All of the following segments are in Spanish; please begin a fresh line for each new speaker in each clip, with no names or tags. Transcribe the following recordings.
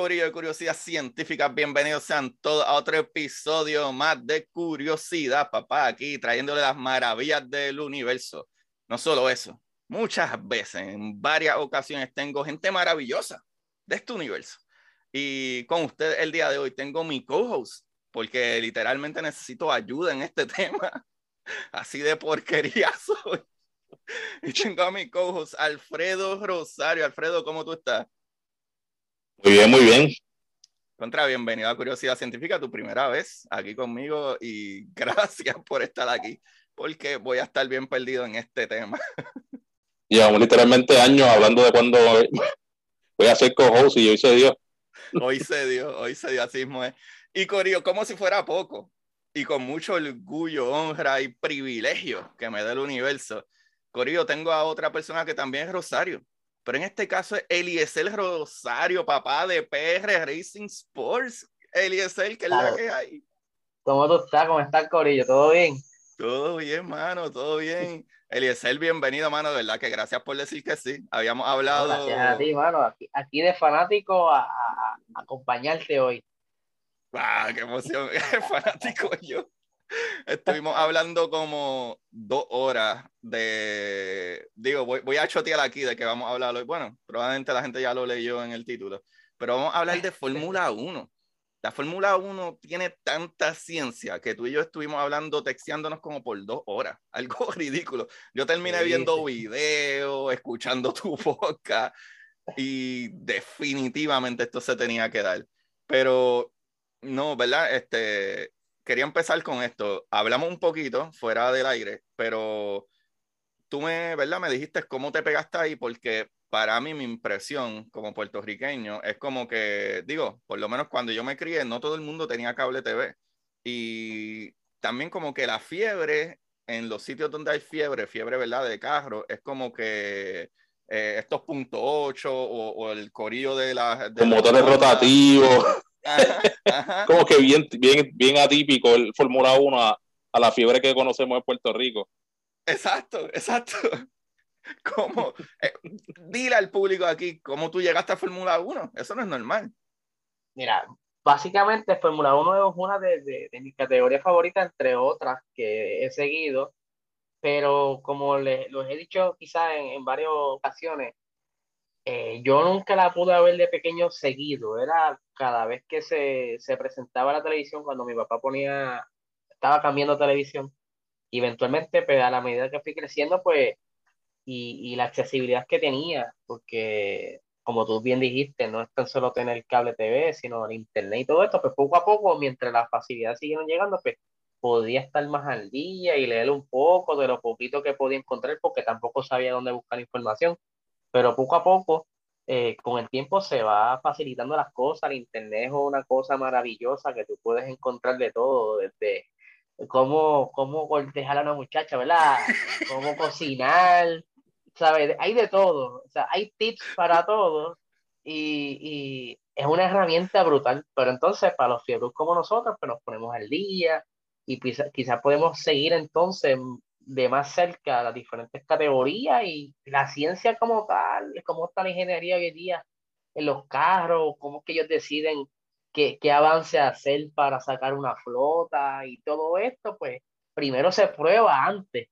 Corillo de Curiosidad Científica. Bienvenidos sean todos a otro episodio más de Curiosidad, papá. Aquí trayéndole las maravillas del universo. No solo eso, muchas veces, en varias ocasiones, tengo gente maravillosa de este universo. Y con ustedes el día de hoy tengo mi co-host, porque literalmente necesito ayuda en este tema. Así de porquería soy. Y tengo a mi co-host Alfredo Rosario. Alfredo, ¿cómo tú estás?
Muy bien, muy bien.
Contra, bienvenido a Curiosidad Científica, tu primera vez aquí conmigo y gracias por estar aquí, porque voy a estar bien perdido en este tema.
Llevamos literalmente años hablando de cuándo voy a ser co-host y hoy se dio.
Hoy se dio, hoy se dio, así mismo es. Y Corio, como si fuera poco, y con mucho orgullo, honra y privilegio que me da el universo, Corio, tengo a otra persona que también es Rosario. Pero en este caso es Eliezer Rosario, papá de PR Racing Sports. Eliezer, ¿qué es la que hay?
¿Cómo tú estás? ¿Cómo está el corillo? ¿Todo bien?
Todo bien, mano, todo bien. Eliezer, bienvenido, mano, de verdad que gracias por decir que sí. Habíamos hablado.
gracias a ti, mano. Aquí, aquí de fanático a, a, a, acompañarte hoy.
¡Ah, qué emoción! fanático yo. Estuvimos hablando como dos horas de, digo, voy, voy, a chotear aquí de que vamos a hablar hoy. Bueno, probablemente la gente ya lo leyó en el título, pero vamos a hablar de Fórmula 1. La Fórmula 1 tiene tanta ciencia que tú y yo estuvimos hablando, texteándonos como por dos horas, algo ridículo. Yo terminé sí, viendo videos, escuchando tu podcast y definitivamente esto se tenía que dar. Pero no, ¿verdad? Este, quería empezar con esto. Hablamos un poquito fuera del aire, pero tú me, ¿verdad? Me dijiste cómo te pegaste ahí, porque para mí mi impresión como puertorriqueño es como que, digo, por lo menos cuando yo me crié, no todo el mundo tenía cable TV. Y también como que la fiebre en los sitios donde hay fiebre, fiebre, ¿verdad? De carro, es como que eh, estos punto .8 o, o, el corillo de la... De
Los motores rotativos. Ajá, ajá. como que bien, bien, bien atípico el Fórmula 1 a, a, la fiebre que conocemos en Puerto Rico.
Exacto, exacto. ¿Cómo? Eh, dile al público aquí cómo tú llegaste a Fórmula 1. Eso no es normal.
Mira, básicamente Fórmula 1 es una de, de, de, mis categorías favoritas, entre otras que he seguido. Pero como les, los he dicho quizás en, en varias ocasiones, eh, yo nunca la pude ver de pequeño seguido, era cada vez que se, se, presentaba la televisión, cuando mi papá ponía, estaba cambiando televisión, y eventualmente, pues, a la medida que fui creciendo, pues, y, y, la accesibilidad que tenía, porque como tú bien dijiste, no es tan solo tener cable TV, sino el internet y todo esto, pues poco a poco, mientras las facilidades siguieron llegando, pues podía estar más al día y leer un poco de lo poquito que podía encontrar, porque tampoco sabía dónde buscar información pero poco a poco, eh, con el tiempo se va facilitando las cosas, el Internet es una cosa maravillosa que tú puedes encontrar de todo, desde cómo, cómo cortejar a una muchacha, ¿verdad? Cómo cocinar, ¿sabes? Hay de todo, o sea, hay tips para todo y, y es una herramienta brutal, pero entonces para los fiebros como nosotros, pues nos ponemos al día y quizás quizá podemos seguir entonces de más cerca las diferentes categorías y la ciencia como tal, cómo está la ingeniería hoy día en los carros, cómo que ellos deciden qué, qué avance hacer para sacar una flota y todo esto, pues primero se prueba antes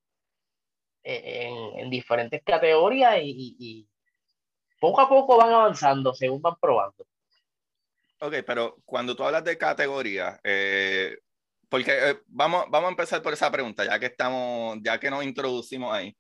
en, en diferentes categorías y, y, poco a poco van avanzando según van probando.
Ok, pero cuando tú hablas de categoría, eh, porque eh, vamos, vamos a empezar por esa pregunta, ya que estamos, ya que nos introducimos ahí.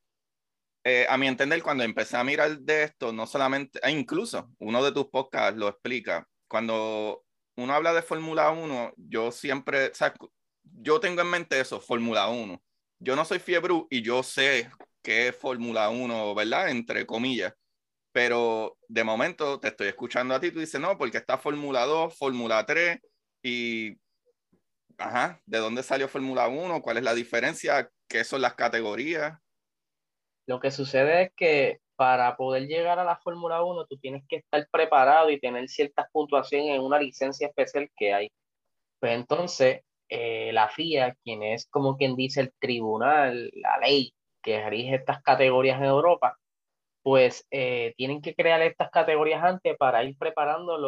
eh, a mi entender, cuando empecé a mirar de esto, no solamente, e incluso uno de tus podcasts lo explica, cuando uno habla de Fórmula 1, yo siempre, o sea, yo tengo en mente eso, Fórmula 1. Yo no soy fiebre y yo sé qué es Fórmula 1, ¿verdad? Entre comillas. Pero de momento te estoy escuchando a ti, tú dices, no, porque está Fórmula 2, Fórmula 3 y, ajá, ¿de dónde salió Fórmula 1? ¿Cuál es la diferencia? ¿Qué son las categorías?
Lo que sucede es que para poder llegar a la Fórmula 1 tú tienes que estar preparado y tener ciertas puntuaciones en una licencia especial que hay. Pues entonces, eh, la FIA, quien es como quien dice el tribunal, la ley que rige estas categorías en Europa, pues eh, tienen que crear estas categorías antes para ir preparando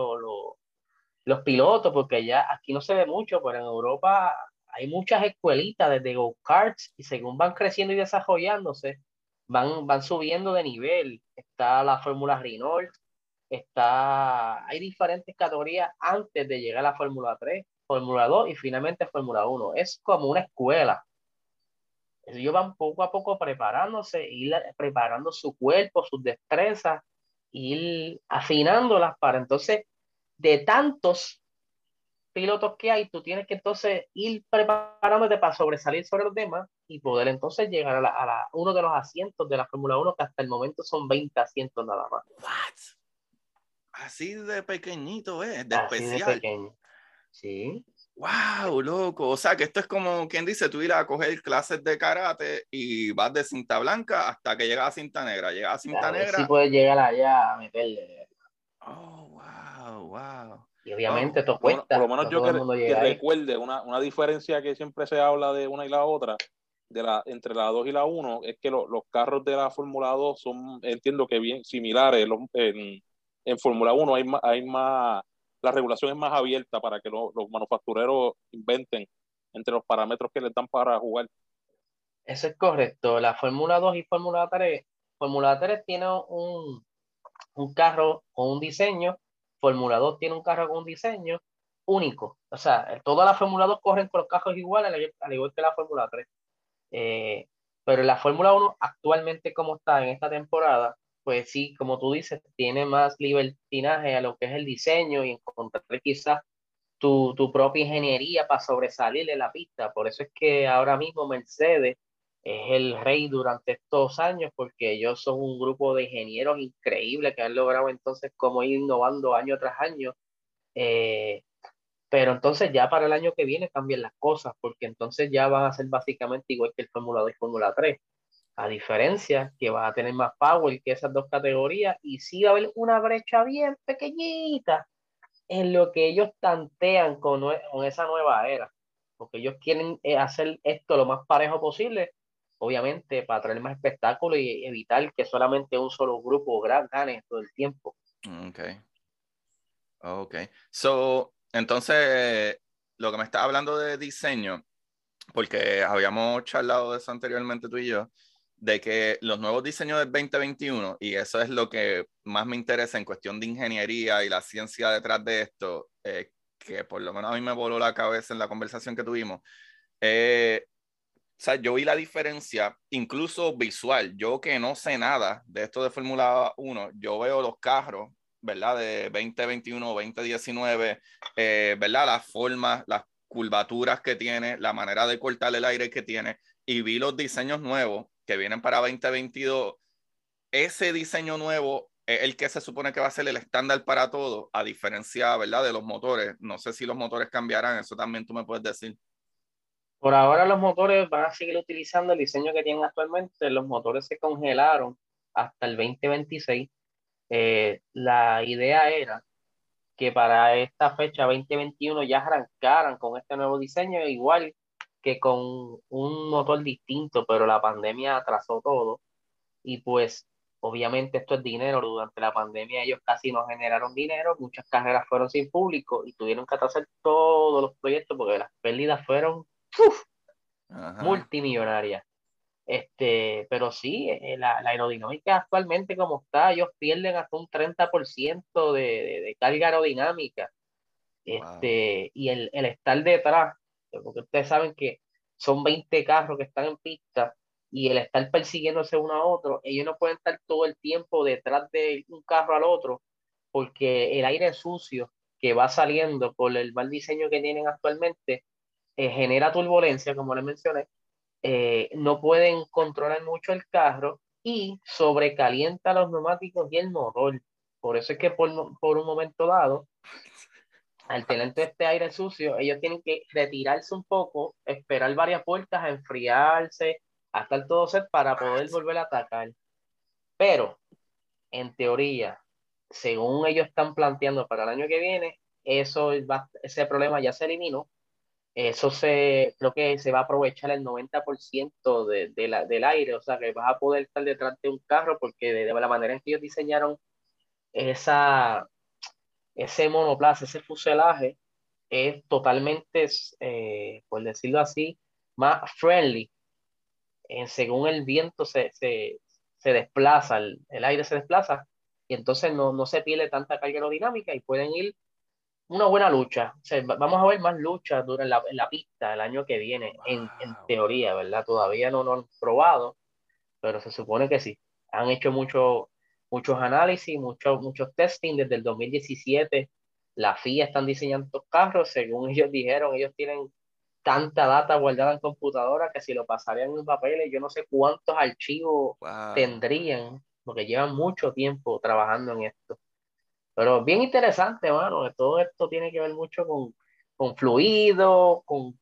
los pilotos, porque ya aquí no se ve mucho, pero en Europa hay muchas escuelitas desde go-karts y según van creciendo y desarrollándose, van, van subiendo de nivel. Está la Fórmula Renault, está, hay diferentes categorías antes de llegar a la Fórmula 3, Fórmula 2 y finalmente Fórmula 1. Es como una escuela. Ellos van poco a poco preparándose, ir preparando su cuerpo, sus destrezas, ir afinándolas para entonces, de tantos pilotos que hay, tú tienes que entonces ir preparándote para sobresalir sobre los demás y poder entonces llegar a, la, uno de los asientos de la Fórmula 1, que hasta el momento son 20 asientos nada más.
Así de pequeñito, ¿eh? De especial.
pequeño. Sí.
Wow, loco. O sea, que esto es como quien dice, tú ir a coger clases de karate y vas de cinta blanca hasta que llegas a cinta negra. Llegas a cinta negra.
Sí puedes llegar allá a meterle.
Oh, wow, wow.
Y obviamente esto cuesta.
Por, lo menos yo que, recuerde una, una, diferencia que siempre se habla de una y la otra, de la, entre la 2 y la 1, es que los carros de la Fórmula 2 son, entiendo que bien similares. en, en Fórmula 1 hay, hay más, la regulación es más abierta para que los manufactureros inventen entre los parámetros que les dan para jugar.
Eso es correcto. La Fórmula 2 y Fórmula 3, Fórmula 3 tiene un, un carro con un diseño Fórmula 2 tiene un carro con un diseño único. O sea, todas las Fórmula 2 corren con los carros iguales, al igual que la Fórmula 3. Eh, pero la Fórmula 1, actualmente como está en esta temporada, pues sí, como tú dices, tiene más libertinaje a lo que es el diseño y encontrar quizás tu, tu propia ingeniería para sobresalir la pista. Por eso es que ahora mismo Mercedes es el rey durante estos años porque ellos son un grupo de ingenieros increíbles que han logrado entonces como ir innovando año tras año. Eh, pero entonces ya para el año que viene cambian las cosas porque entonces ya van a ser básicamente igual que el Fórmula 2 y Fórmula 3. A diferencia que va a tener más power que esas dos categorías y sí va a haber una brecha bien pequeñita en lo que ellos tantean con, con esa nueva era. Porque ellos quieren eh, hacer esto lo más parejo posible obviamente para traer más espectáculo y evitar que solamente un solo grupo gane todo el tiempo.
Ok. Ok. So, entonces, lo que me está hablando de diseño, porque habíamos charlado de eso anteriormente tú y yo, de que los nuevos diseños del 2021, y eso es lo que más me interesa en cuestión de ingeniería y la ciencia detrás de esto, eh, que por lo menos a mí me voló la cabeza en la conversación que tuvimos, eh, o sea, yo vi la diferencia, incluso visual. Yo que no sé nada de esto de Fórmula 1, yo veo los carros, ¿verdad? De 2021, 2019, eh, ¿verdad? Las formas, las curvaturas que tiene, la manera de cortar el aire que tiene, y vi los diseños nuevos que vienen para 2022. Ese diseño nuevo es el que se supone que va a ser el estándar para todo, a diferencia, ¿verdad? De los motores. No sé si los motores cambiarán, eso también tú me puedes decir.
Por ahora los motores van a seguir utilizando el diseño que tienen actualmente. Los motores se congelaron hasta el 2026. Eh, la idea era que para esta fecha 2021 ya arrancaran con este nuevo diseño, igual que con un motor distinto, pero la pandemia atrasó todo. Y pues obviamente esto es dinero. Durante la pandemia ellos casi no generaron dinero, muchas carreras fueron sin público y tuvieron que atrasar todos los proyectos porque las pérdidas fueron multimillonaria. Este, pero sí, eh, la, la, aerodinámica actualmente como está, ellos pierden hasta un 30% de, de, de, carga aerodinámica. Este, y el, el estar detrás, porque ustedes saben que son 20 carros que están en pista y el estar persiguiéndose uno a otro, ellos no pueden estar todo el tiempo detrás de un carro al otro, porque el aire sucio que va saliendo por el mal diseño que tienen actualmente eh, genera turbulencia, como les mencioné, eh, no pueden controlar mucho el carro y sobrecalienta los neumáticos y el motor. Por eso es que por, por un momento dado, al tener este aire sucio, ellos tienen que retirarse un poco, esperar varias vueltas, enfriarse, hasta el todo set para poder volver a atacar. Pero, en teoría, según ellos están planteando para el año que viene, eso ese problema ya se eliminó. Eso se, creo que se va a aprovechar el 90% de, de la, del aire, o sea que vas a poder estar detrás de un carro porque de, la manera en que ellos diseñaron esa, ese monoplaza, ese fuselaje, es totalmente, eh, por decirlo así, más friendly. En, según el viento se, se, se desplaza, el, el, aire se desplaza, y entonces no, no se pierde tanta carga aerodinámica y pueden ir una buena lucha. vamos a ver más luchas en la, en la pista el año que viene, en, en, teoría, ¿verdad? Todavía no lo han probado, pero se supone que sí. Han hecho mucho, muchos análisis, muchos muchos testing desde el 2017. La FIA están diseñando estos carros, según ellos dijeron, ellos tienen tanta data guardada en computadora que si lo pasarían en papeles, yo no sé cuántos archivos tendrían, porque llevan mucho tiempo trabajando en esto. Pero bien interesante, mano. Todo esto tiene que ver mucho con, con fluido, con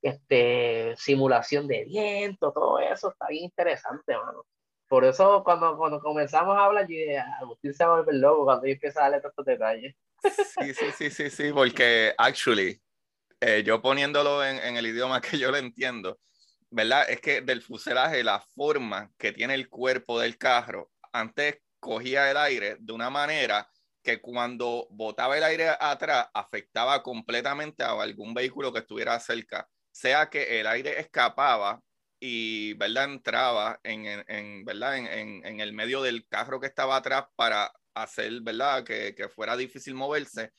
este, simulación de viento, todo eso está bien interesante, mano. Por eso cuando, cuando comenzamos a hablar, yo dije, ah, Agustín se va a volver loco cuando yo a darle estos detalles.
Sí, sí, sí, sí, sí, porque actually, eh, yo poniéndolo en, en, el idioma que yo lo entiendo, ¿verdad? Es que del fuselaje, la forma que tiene el cuerpo del carro, antes cogía el aire de una manera que cuando botaba el aire atrás afectaba completamente a algún vehículo que estuviera cerca, sea que el aire escapaba y ¿verdad? entraba en, en, ¿verdad? En, en, el medio del carro que estaba atrás para hacer ¿verdad? Que, que, fuera difícil moverse.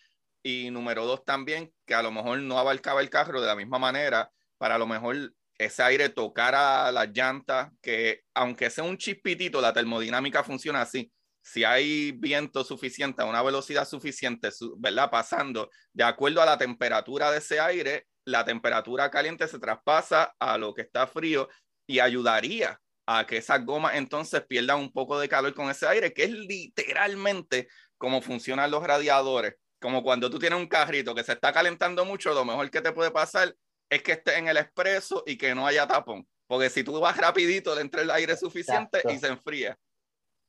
Y número dos también, que a lo mejor no abarcaba el carro de la misma manera, para a lo mejor ese aire tocara las llantas, que aunque sea un chispitito, la termodinámica funciona así si hay viento suficiente a una velocidad suficiente, ¿verdad? Pasando de acuerdo a la temperatura de ese aire, la temperatura caliente se traspasa a lo que está frío y ayudaría a que esas gomas entonces pierdan un poco de calor con ese aire, que es literalmente como funcionan los radiadores. Como cuando tú tienes un carrito que se está calentando mucho, lo mejor que te puede pasar es que esté en el expreso y que no haya tapón. Porque si tú vas rapidito, le entra el aire suficiente y se enfría.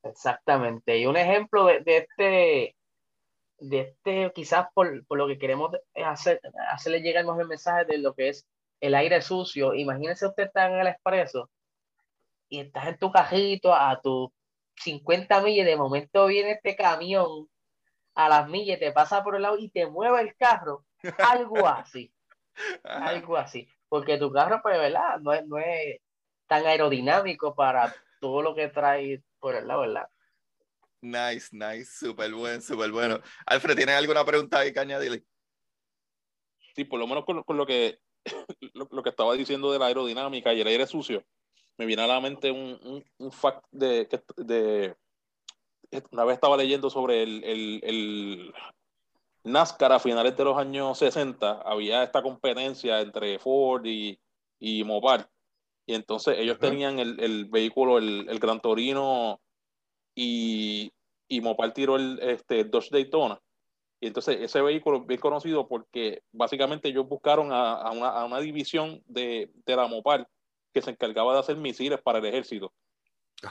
Exactamente. Y un ejemplo de, este, de este, quizás por, por, lo que queremos hacer, hacerle llegar el mensaje de lo que es el aire sucio. Imagínense usted está en el expreso y estás en tu cajito a tus 50 millas y de momento viene este camión a las millas, te pasa por el lado y te mueve el carro. Algo así. algo así. Porque tu carro, pues, ¿verdad? No es, no es tan aerodinámico para todo lo que trae por el lado, ¿verdad?
Nice, nice, súper bueno, súper bueno. Alfred, ¿tienes alguna pregunta ahí que añadirle?
Sí, por lo menos con, lo, que, lo, que estaba diciendo de la aerodinámica y el aire sucio, me viene a la mente un, un, un fact de, de, Una vez estaba leyendo sobre el, el, el NASCAR a finales de los años 60, había esta competencia entre Ford y, y Mopar y entonces ellos tenían el, el, vehículo, el, el, Gran Torino y, y Mopar tiró el este, Dodge Daytona. Y entonces ese vehículo es bien conocido porque básicamente ellos buscaron a, a, una, a una, división de, de, la Mopar que se encargaba de hacer misiles para el ejército.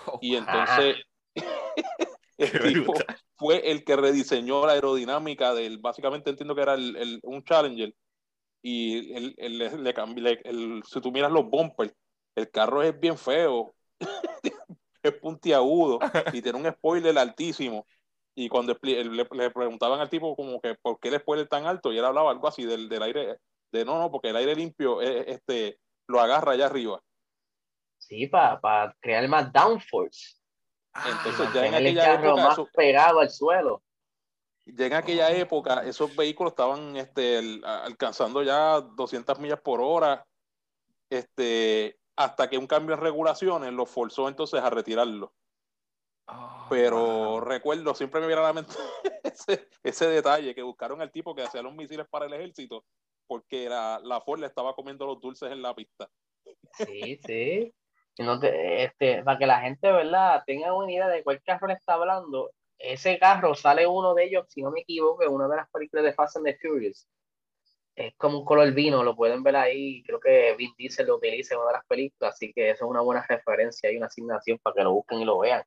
Oh, y entonces el tipo fue el que rediseñó la aerodinámica del, básicamente entiendo que era el, el un Challenger. Y el, el, le, le, el, si tú miras los bumpers, el carro es bien feo, es puntiagudo y tiene un spoiler altísimo. Y cuando le, preguntaban al tipo como que por qué el spoiler tan alto, y él hablaba algo así del, del aire, de no, no, porque el aire limpio eh, este, lo agarra allá arriba.
Sí, para crear más downforce.
Entonces ya en aquella época...
Más pegado al suelo.
Ya en aquella época esos vehículos estaban este, alcanzando ya 200 millas por hora este, hasta que un cambio en regulaciones lo forzó entonces a retirarlo. Oh, Pero recuerdo, siempre me viene a la mente ese, ese, detalle, que buscaron al tipo que hacía los misiles para el ejército, porque la, la Ford le estaba comiendo los dulces en la pista.
Sí, sí. No este, para que la gente, ¿verdad?, tenga una idea de cuál carro le está hablando. Ese carro sale uno de ellos, si no me equivoco, en una de las películas de Fast and the Furious. Es como un color vino, lo pueden ver ahí. Creo que Vin Diesel lo utiliza en una de las películas, así que eso es una buena referencia y una asignación para que lo busquen y lo vean.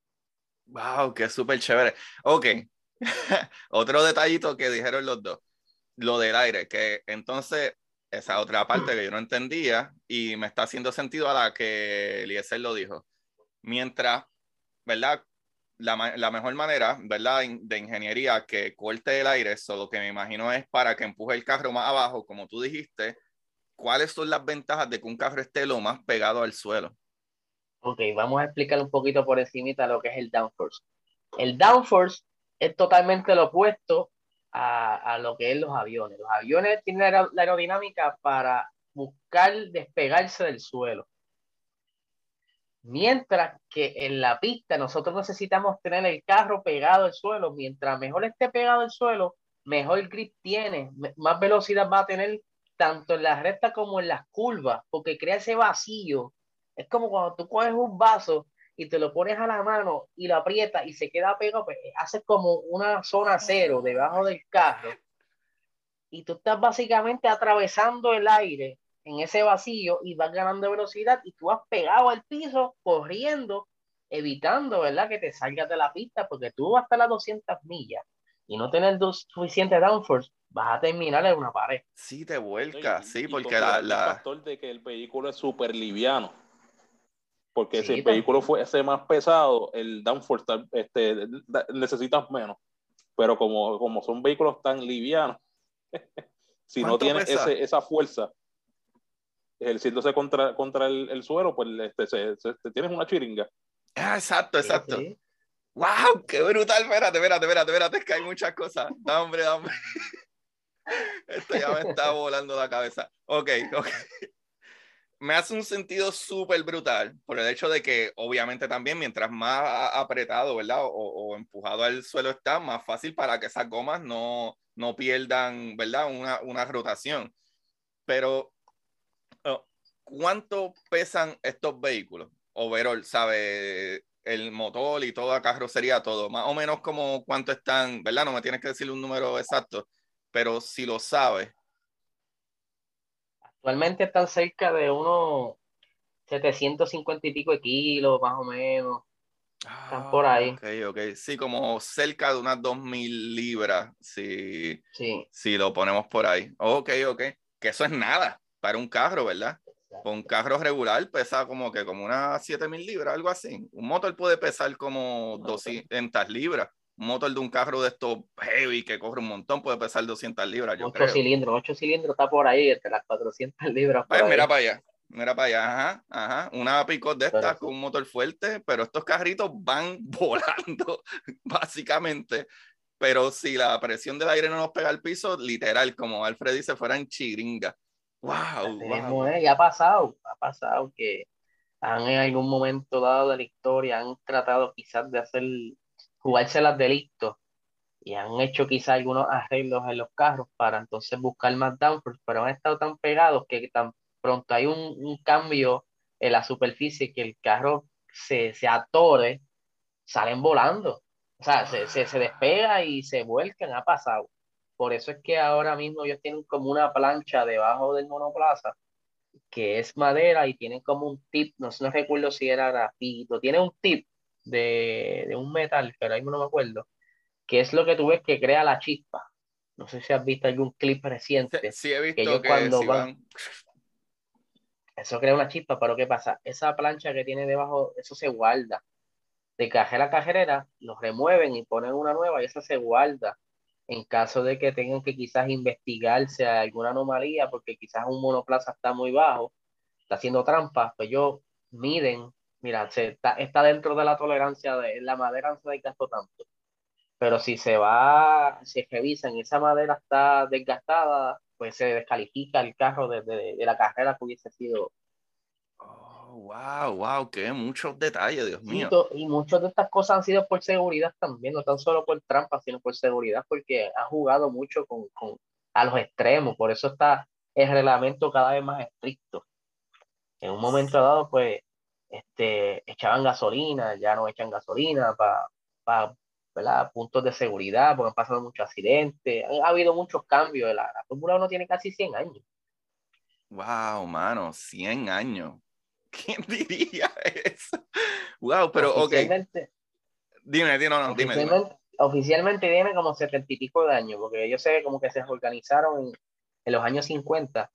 Wow, qué súper chévere. Ok, otro detallito que dijeron los dos, lo del aire, que entonces esa otra parte que yo no entendía y me está haciendo sentido a la que Eliezer lo dijo. Mientras, ¿verdad? La, la, mejor manera, ¿verdad? De ingeniería que corte el aire, solo que me imagino es para que empuje el carro más abajo, como tú dijiste. ¿Cuáles son las ventajas de que un carro esté lo más pegado al suelo?
Ok, vamos a explicar un poquito por encima lo que es el downforce. El downforce es totalmente lo opuesto a, lo que es los aviones. Los aviones tienen la, aerodinámica para buscar despegarse del suelo. Mientras que en la pista nosotros necesitamos tener el carro pegado al suelo. Mientras mejor esté pegado al suelo, mejor grip tiene, más velocidad va a tener tanto en las rectas como en las curvas, porque crea ese vacío. Es como cuando tú coges un vaso y te lo pones a la mano y lo aprietas y se queda pegado, pues haces como una zona cero debajo del carro y tú estás básicamente atravesando el aire en ese vacío y vas ganando velocidad y tú vas pegado al piso corriendo, evitando, ¿verdad? Que te salgas de la pista porque tú vas hasta las 200 millas y no tener suficiente downforce, vas a terminar en una pared.
Sí, te vuelca, sí, porque la, la...
El factor de que el vehículo es súper liviano porque si el vehículo fuese más pesado, el downforce este, necesitas menos. Pero como, como son vehículos tan livianos, si no tienes ese, esa fuerza ejerciéndose contra, contra el, el suelo, pues este, se, tienes una chiringa.
Ah, exacto, exacto. ¡Wow! ¡Qué brutal! Espérate, espérate, espérate, espérate, es que hay muchas cosas. Da hombre. Esto ya me está volando la cabeza. Ok, ok me hace un sentido súper brutal por el hecho de que obviamente también mientras más apretado, ¿verdad? O, empujado al suelo está, más fácil para que esas gomas no, no pierdan, ¿verdad? Una, una rotación. Pero, ¿cuánto pesan estos vehículos? Overall, ¿sabe? El motor y toda carrocería, todo. Más o menos como cuánto están, ¿verdad? No me tienes que decir un número exacto, pero si lo sabes,
Actualmente están cerca de unos 750 y pico de kilos, más o menos. Están por ahí.
Ok, ok. Sí, como cerca de unas 2.000 libras, si, sí. si lo ponemos por ahí. Ok, ok. Que eso es nada para un carro, ¿verdad? Un carro regular pesa como que como unas 7.000 libras, algo así. Un motor puede pesar como 200 libras un motor de un carro de estos heavy que corre un montón puede pesar 200 libras. Yo
8 cilindros, 8 cilindros está por ahí, entre las 400 libras.
Pues mira para allá, mira para allá, ajá, ajá. Una picot de estas con un motor fuerte, pero estos carritos van volando, básicamente. Pero si la presión del aire no nos pega al piso, literal, como Alfred dice, fueran chiringa. ¡Wow!
wow. Y ha pasado, ha pasado que han en algún momento dado de la historia han tratado quizás de hacer jugarse las delitos y han hecho quizá algunos arreglos en los carros para entonces buscar más downforce, pero han estado tan pegados que tan pronto hay un, cambio en la superficie que el carro se, se atore, salen volando. O sea, se, se, despega y se vuelcan, ha pasado. Por eso es que ahora mismo ellos tienen como una plancha debajo del monoplaza que es madera y tienen como un tip, no, no recuerdo si era grafito, tiene un tip de, un metal, pero ahí no me acuerdo, que es lo que tú ves que crea la chispa. No sé si has visto algún clip reciente.
Sí, he visto que, cuando van...
Eso crea una chispa, pero ¿qué pasa? Esa plancha que tiene debajo, eso se guarda. De cajera a cajerera, lo remueven y ponen una nueva y esa se guarda. En caso de que tengan que quizás investigarse alguna anomalía, porque quizás un monoplaza está muy bajo, está haciendo trampas, pues ellos miden mira, se está, está, dentro de la tolerancia de la madera no se desgastó tanto. Pero si se va, se revisan y esa madera está desgastada, pues se descalifica el carro de, de, la carrera que hubiese sido.
Wow, wow, qué muchos detalles, Dios mío.
Y muchas de estas cosas han sido por seguridad también, no tan solo por trampa, sino por seguridad, porque ha jugado mucho con, con a los extremos, por eso está el reglamento cada vez más estricto. En un momento dado, pues, este, echaban gasolina, ya no echan gasolina para, para puntos de seguridad, porque han pasado muchos accidentes, ha habido muchos cambios, la, la Fórmula 1 tiene casi 100 años.
Wow, mano, 100 años. ¿Quién diría eso? Wow, pero ok. Dime, dime, no, dime,
dime. Oficialmente tiene como setenta y pico de años, porque yo sé como que se organizaron en, los años 50,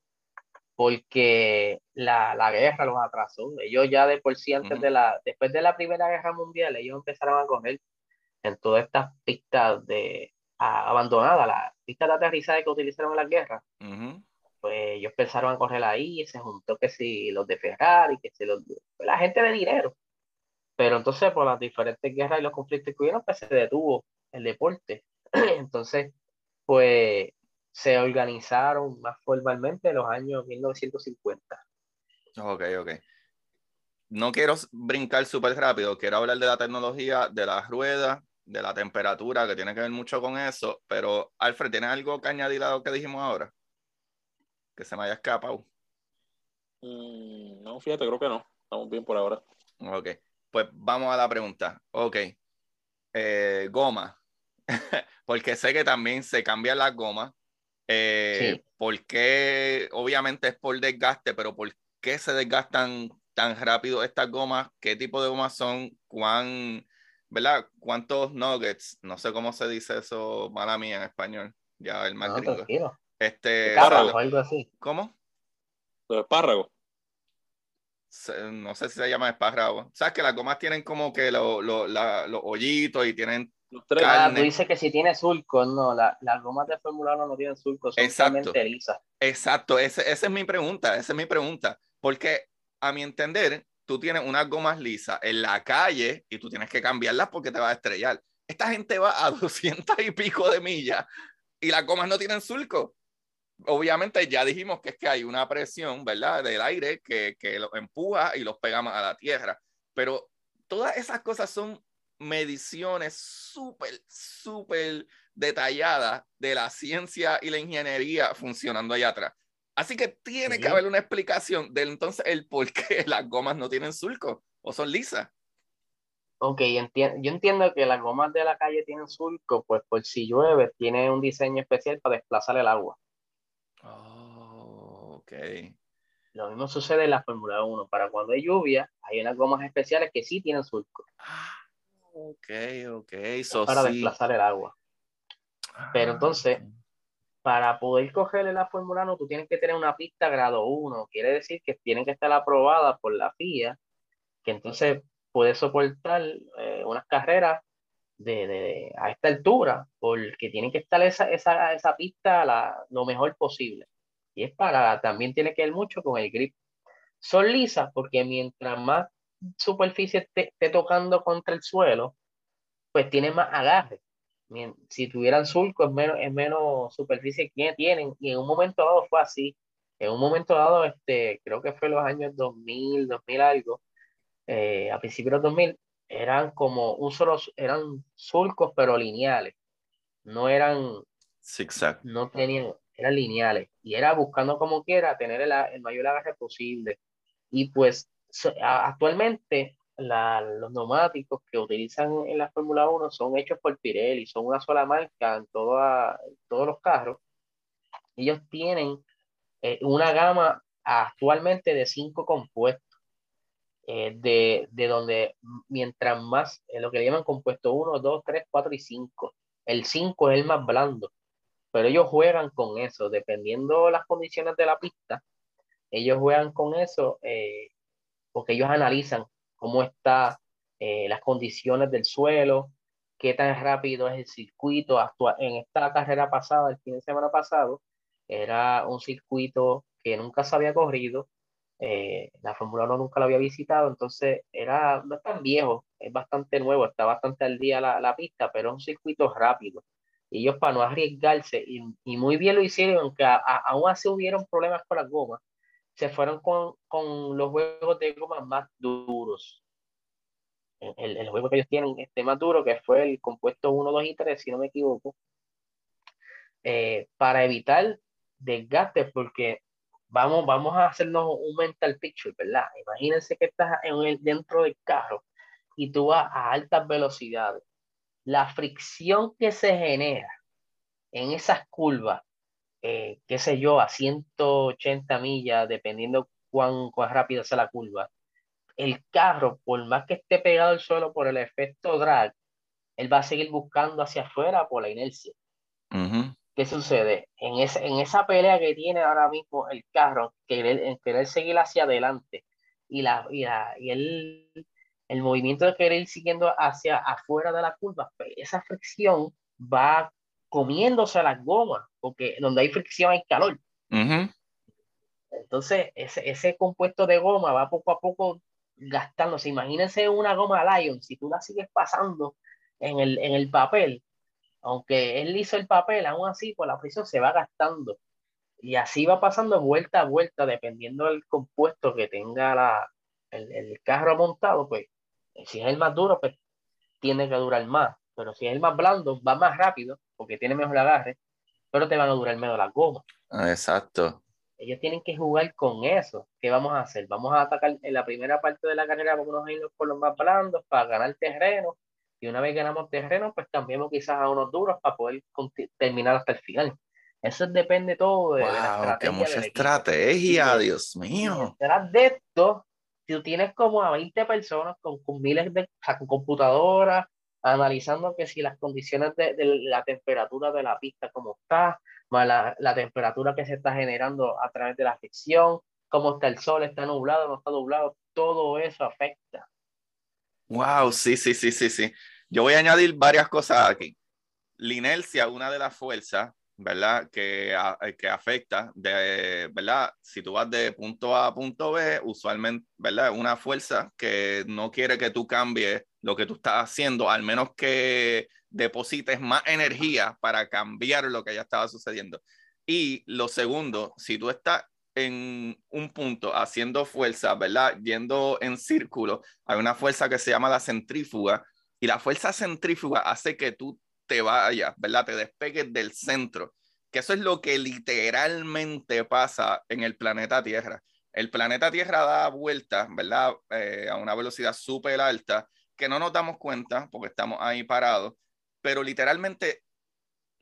porque la, la, guerra los atrasó. Ellos ya de por sí, antes de la, después de la Primera Guerra Mundial, ellos empezaron a coger en todas estas pistas de abandonadas, las pistas de aterrizaje que utilizaron en la guerra pues ellos empezaron a correr ahí, se juntó que si los de Ferrari, que si los pues, la gente de dinero. Pero entonces por las diferentes guerras y los conflictos que hubieron, pues se detuvo el deporte. Entonces, pues se organizaron más formalmente en los años 1950.
Ok, ok. No quiero brincar súper rápido, quiero hablar de la tecnología, de las ruedas, de la temperatura, que tiene que ver mucho con eso, pero Alfred, ¿tienes algo que añadir a lo que dijimos ahora? Que se me haya escapado.
Mm, no, fíjate, creo que no. Estamos bien por ahora.
Ok, pues vamos a la pregunta. Ok, eh, goma. Porque sé que también se cambian las gomas. Eh, sí. Porque obviamente es por desgaste, pero ¿por qué se desgastan tan rápido estas gomas? ¿Qué tipo de gomas son? ¿Cuán, ¿verdad? ¿Cuántos nuggets? No sé cómo se dice eso, mala mía en español. Ya el más
no,
este,
espárrago, algo así.
¿Cómo?
Los espárragos.
No sé si se llama espárrago. ¿Sabes que las gomas tienen como que los hoyitos y tienen
los tres. Ah, tú dices que si tiene surcos, no, las gomas de Fórmula 1 no tienen surcos, son Exacto. lisas.
Exacto, esa es mi pregunta, esa es mi pregunta. Porque a mi entender, tú tienes unas gomas lisas en la calle y tú tienes que cambiarlas porque te va a estrellar. Esta gente va a 200 y pico de millas y las gomas no tienen surcos obviamente ya dijimos que es que hay una presión, ¿verdad? Del aire que, que los empuja y los pega a la tierra. Pero todas esas cosas son mediciones súper, súper detalladas de la ciencia y la ingeniería funcionando allá atrás. Así que tiene que haber una explicación de entonces el por qué las gomas no tienen surco o son lisas.
Ok, yo entiendo que las gomas de la calle tienen surco, pues por si llueve, tiene un diseño especial para desplazar el agua.
Oh, ok.
Lo mismo sucede en la Fórmula 1. Para cuando hay lluvia, hay unas gomas especiales que sí tienen surco.
Ah, ok, ok.
para desplazar el agua. Pero ah, entonces, para poder cogerle la Fórmula 1, tú tienes que tener una pista grado 1. Quiere decir que tienen que estar aprobada por la FIA, que entonces puede soportar eh, unas carreras de, a esta altura, porque tiene que estar esa, esa, esa pista la, lo mejor posible. Y es para, también tiene que ver mucho con el grip. Son lisas porque mientras más superficie esté, tocando contra el suelo, pues tiene más agarre. Si tuvieran surco, es menos, es menos superficie que tienen. Y en un momento dado fue así. En un momento dado, este, creo que fue los años 2000, 2000 algo, eh, a principios de 2000, eran como un solo, eran surcos pero lineales, no eran
zigzag,
no tenían, eran lineales y era buscando como quiera tener el, el mayor agarre posible. Y pues actualmente la, los neumáticos que utilizan en la Fórmula 1 son hechos por Pirelli, son una sola marca en, toda, todos los carros. Ellos tienen eh, una gama actualmente de cinco compuestos eh, de, de, donde mientras más, eh, lo que le llaman compuesto 1, 2, 3, 4 y 5. El 5 es el más blando, pero ellos juegan con eso, dependiendo las condiciones de la pista, ellos juegan con eso eh, porque ellos analizan cómo están las condiciones del suelo, qué tan rápido es el circuito. Actua en esta carrera pasada, el fin de semana pasado, era un circuito que nunca se había corrido, eh, la Fórmula 1 nunca lo había visitado, entonces era, no es tan viejo, es bastante nuevo, está bastante al día la, la pista, pero es un circuito rápido. Y ellos para no arriesgarse, y, y muy bien lo hicieron, aunque aún así hubieron problemas con las gomas, se fueron con, con los juegos de goma más duros. El, el, juego que ellos tienen este más duro, que fue el compuesto 1, 2 y 3, si no me equivoco, eh, para evitar desgaste, porque vamos, vamos a hacernos un mental picture, ¿verdad? Imagínense que estás en el, dentro del carro y tú vas a altas velocidades. La fricción que se genera en esas curvas, eh, qué sé yo, a 180 millas, dependiendo cuán, cuán rápido sea la curva, el carro, por más que esté pegado al suelo por el efecto drag, él va a seguir buscando hacia afuera por la inercia. ¿Qué sucede? En, ese, en esa pelea que tiene ahora mismo el carro, querer, en querer seguir hacia adelante y, la, y, y el, el movimiento de querer ir siguiendo hacia afuera de la curva, pues, esa fricción va comiéndose las gomas, porque donde hay fricción hay calor. Entonces, ese, ese compuesto de goma va poco a poco gastándose. Imagínense una goma Lion, si tú la sigues pasando en el, en el papel, aunque él hizo el papel, aún así, pues la fricción se va gastando. Y así va pasando vuelta a vuelta, dependiendo del compuesto que tenga la, el, el carro montado, pues si es el más duro, pues tiene que durar más. Pero si es el más blando, va más rápido, porque tiene mejor agarre, pero te van a durar menos las gomas.
Exacto.
Ellos tienen que jugar con eso. ¿Qué vamos a hacer? Vamos a atacar en la primera parte de la carrera, vamos a irnos por los más blandos para ganar terreno y una vez ganamos terreno, pues cambiemos quizás a unos duros para poder terminar hasta el final. Eso depende todo de, la
estrategia. Qué mucha estrategia, Dios mío.
Detrás de esto, si tú tienes como a 20 personas con, con miles de con computadoras, analizando que si las condiciones de, de, la temperatura de la pista como está, más la, la, temperatura que se está generando a través de la fricción, cómo está el sol, está nublado, no está nublado, todo eso afecta.
Wow, sí, sí, sí, sí, sí. Yo voy a añadir varias cosas aquí. La inercia, una de las fuerzas, ¿verdad? Que, que afecta, de, ¿verdad? Si tú vas de punto A a punto B, usualmente, ¿verdad? Una fuerza que no quiere que tú cambies lo que tú estás haciendo, al menos que deposites más energía para cambiar lo que ya estaba sucediendo. Y lo segundo, si tú estás un punto haciendo fuerza, ¿verdad? Yendo en círculo, hay una fuerza que se llama la centrífuga y la fuerza centrífuga hace que tú te vayas, ¿verdad? Te despegues del centro, que eso es lo que literalmente pasa en el planeta Tierra. El planeta Tierra da vueltas, ¿verdad? Eh, a una velocidad súper alta que no nos damos cuenta porque estamos ahí parados, pero literalmente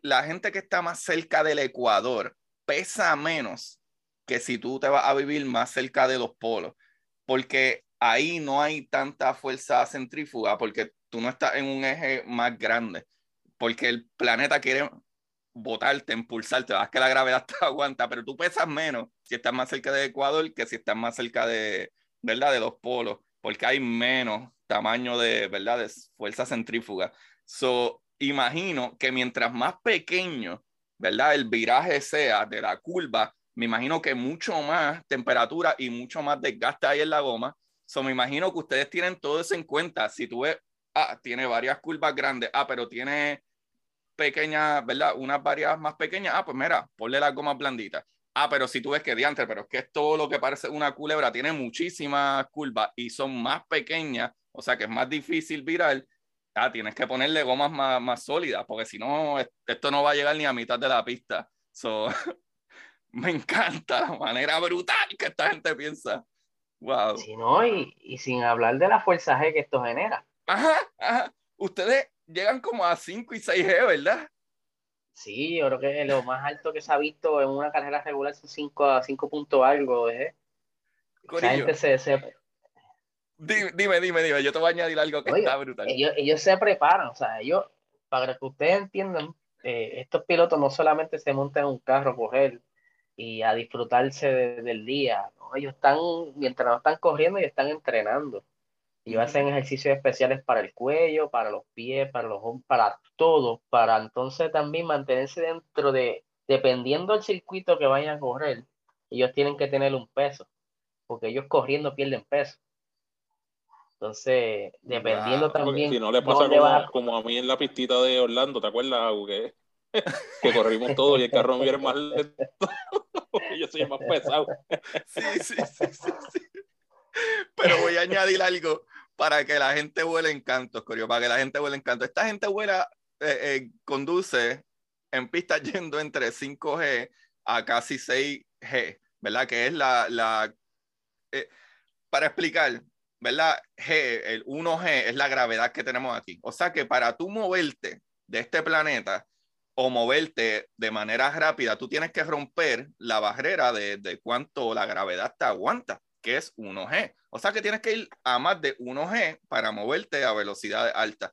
la gente que está más cerca del Ecuador pesa menos que si tú te vas a vivir más cerca de los polos, porque ahí no hay tanta fuerza centrífuga, porque tú no estás en un eje más grande, porque el planeta quiere botarte, impulsarte, vas que la gravedad te aguanta, pero tú pesas menos si estás más cerca de Ecuador que si estás más cerca de, ¿verdad? De los polos, porque hay menos tamaño de, ¿verdad? De fuerza centrífuga. So, imagino que mientras más pequeño, ¿verdad? El viraje sea de la curva, me imagino que mucho más temperatura y mucho más desgaste hay en la goma. So, me imagino que ustedes tienen todo eso en cuenta. Si tú ves, ah, tiene varias curvas grandes, ah, pero tiene pequeñas, ¿verdad? Unas varias más pequeñas, ah, pues mira, ponle las gomas blanditas. Ah, pero si tú ves que diantre, pero es que es todo lo que parece una culebra, tiene muchísimas curvas y son más pequeñas, o sea que es más difícil virar. Ah, tienes que ponerle gomas más, más sólidas, porque si no, esto no va a llegar ni a mitad de la pista. So, me encanta la manera brutal que esta gente piensa. Wow.
Sí, no, y, y, sin hablar de la fuerza G que esto genera.
Ajá, ajá. Ustedes llegan como a 5 y 6G, ¿verdad?
Sí, yo creo que lo más alto que se ha visto en una carrera regular son 5 a 5 puntos algo G. gente se, se...
Dime, dime, dime, yo te voy a añadir algo que está brutal.
Ellos, ellos se preparan, o sea, ellos, para que ustedes entiendan, eh, estos pilotos no solamente se montan en un carro a coger y a disfrutarse del día. Ellos están, mientras no están corriendo, y están entrenando. Y hacen ejercicios especiales para el cuello, para los pies, para los para todo, para entonces también mantenerse dentro de, dependiendo del circuito que vayan a correr, ellos tienen que tener un peso, porque ellos corriendo pierden peso. Entonces, dependiendo también.
Si no le pasa como, como, a mí en la pistita de Orlando, ¿te acuerdas? Que, que corrimos todo y el carro viene más lento. yo soy más pesado.
Sí, sí, sí, sí, sí. Pero voy a añadir algo para que la gente vuele en cantos, Corio, para que la gente vuele en cantos. Esta gente vuela, eh, eh, conduce en pistas yendo entre 5G a casi 6G, ¿verdad? Que es la, la eh, para explicar, ¿verdad? G, el 1G es la gravedad que tenemos aquí. O sea que para tú moverte de este planeta o moverte de manera rápida, tú tienes que romper la barrera de, de cuánto la gravedad te aguanta, que es 1G. O sea que tienes que ir a más de 1G para moverte a velocidad alta.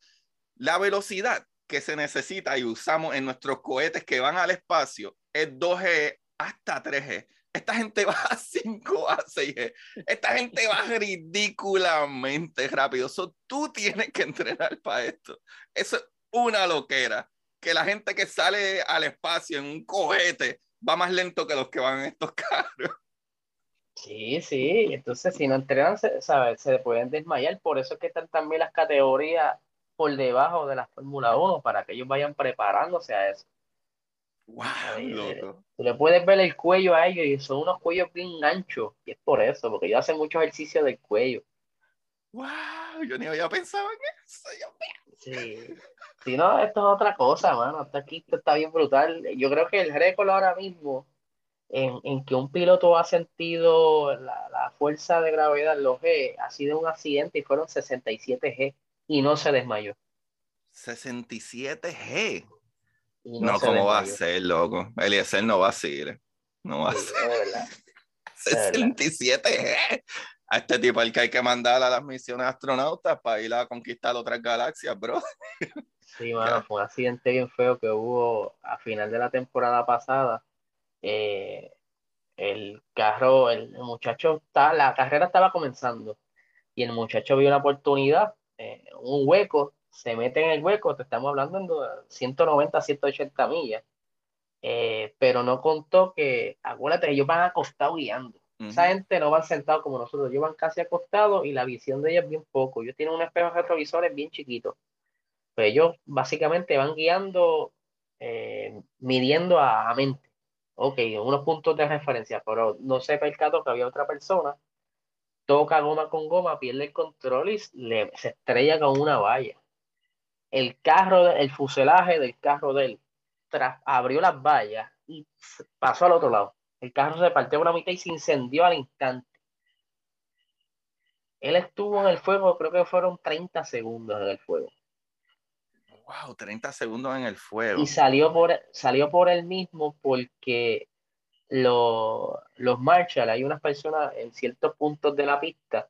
La velocidad que se necesita y usamos en nuestros cohetes que van al espacio es 2G hasta 3G. Esta gente va a 5 a 6G. Esta gente va ridículamente rápido. So, tú tienes que entrenar para esto. Eso es una loquera. Que la gente que sale al espacio en un cohete va más lento que los que van en estos carros.
Sí, sí. Entonces, si no entrenan, se, ¿sabes? se pueden desmayar. Por eso es que están también las categorías por debajo de la Fórmula 1 para que ellos vayan preparándose a eso.
Wow, loco.
Tú le puedes ver el cuello a ellos y son unos cuellos bien anchos. Y es por eso, porque ellos hacen mucho ejercicio del cuello.
Wow, yo ni había pensado en eso.
Sí. Si no, esto es otra cosa, mano. Hasta aquí esto está bien brutal. Yo creo que el récord ahora mismo en, en que un piloto ha sentido la, la, fuerza de gravedad, los G, ha sido un accidente y fueron 67 G y no se desmayó.
67 G. No, no ¿cómo va a ser, loco? Eliezer no va a ser. No va a ser. 67 G. A este tipo el que hay que mandar a las misiones astronautas para ir a conquistar otras galaxias, bro.
Sí, mano, fue un accidente bien feo que hubo a final de la temporada pasada. Eh, el carro, el, muchacho, está, la carrera estaba comenzando y el muchacho vio una oportunidad, eh, un hueco, se mete en el hueco, te estamos hablando de 190, 180 millas, eh, pero no contó que, acuérdate, ellos van acostados guiando. Esa gente no van sentados como nosotros, ellos van casi acostados y la visión de ellos es bien poco. Ellos tienen un espejo retrovisores bien chiquitos. Pues ellos básicamente van guiando, eh, midiendo a, mente. Ok, unos puntos de referencia, pero no se percató que había otra persona, toca goma con goma, pierde el control y le, se estrella con una valla el carro, el fuselaje del carro de él tras, abrió las vallas y pasó al otro lado. El carro se partió por la mitad y se incendió al instante. Él estuvo en el fuego, creo que fueron 30 segundos en el fuego.
Wow, 30 segundos en el fuego.
Y salió por, salió por él mismo porque lo, los Marshall, hay unas personas en ciertos puntos de la pista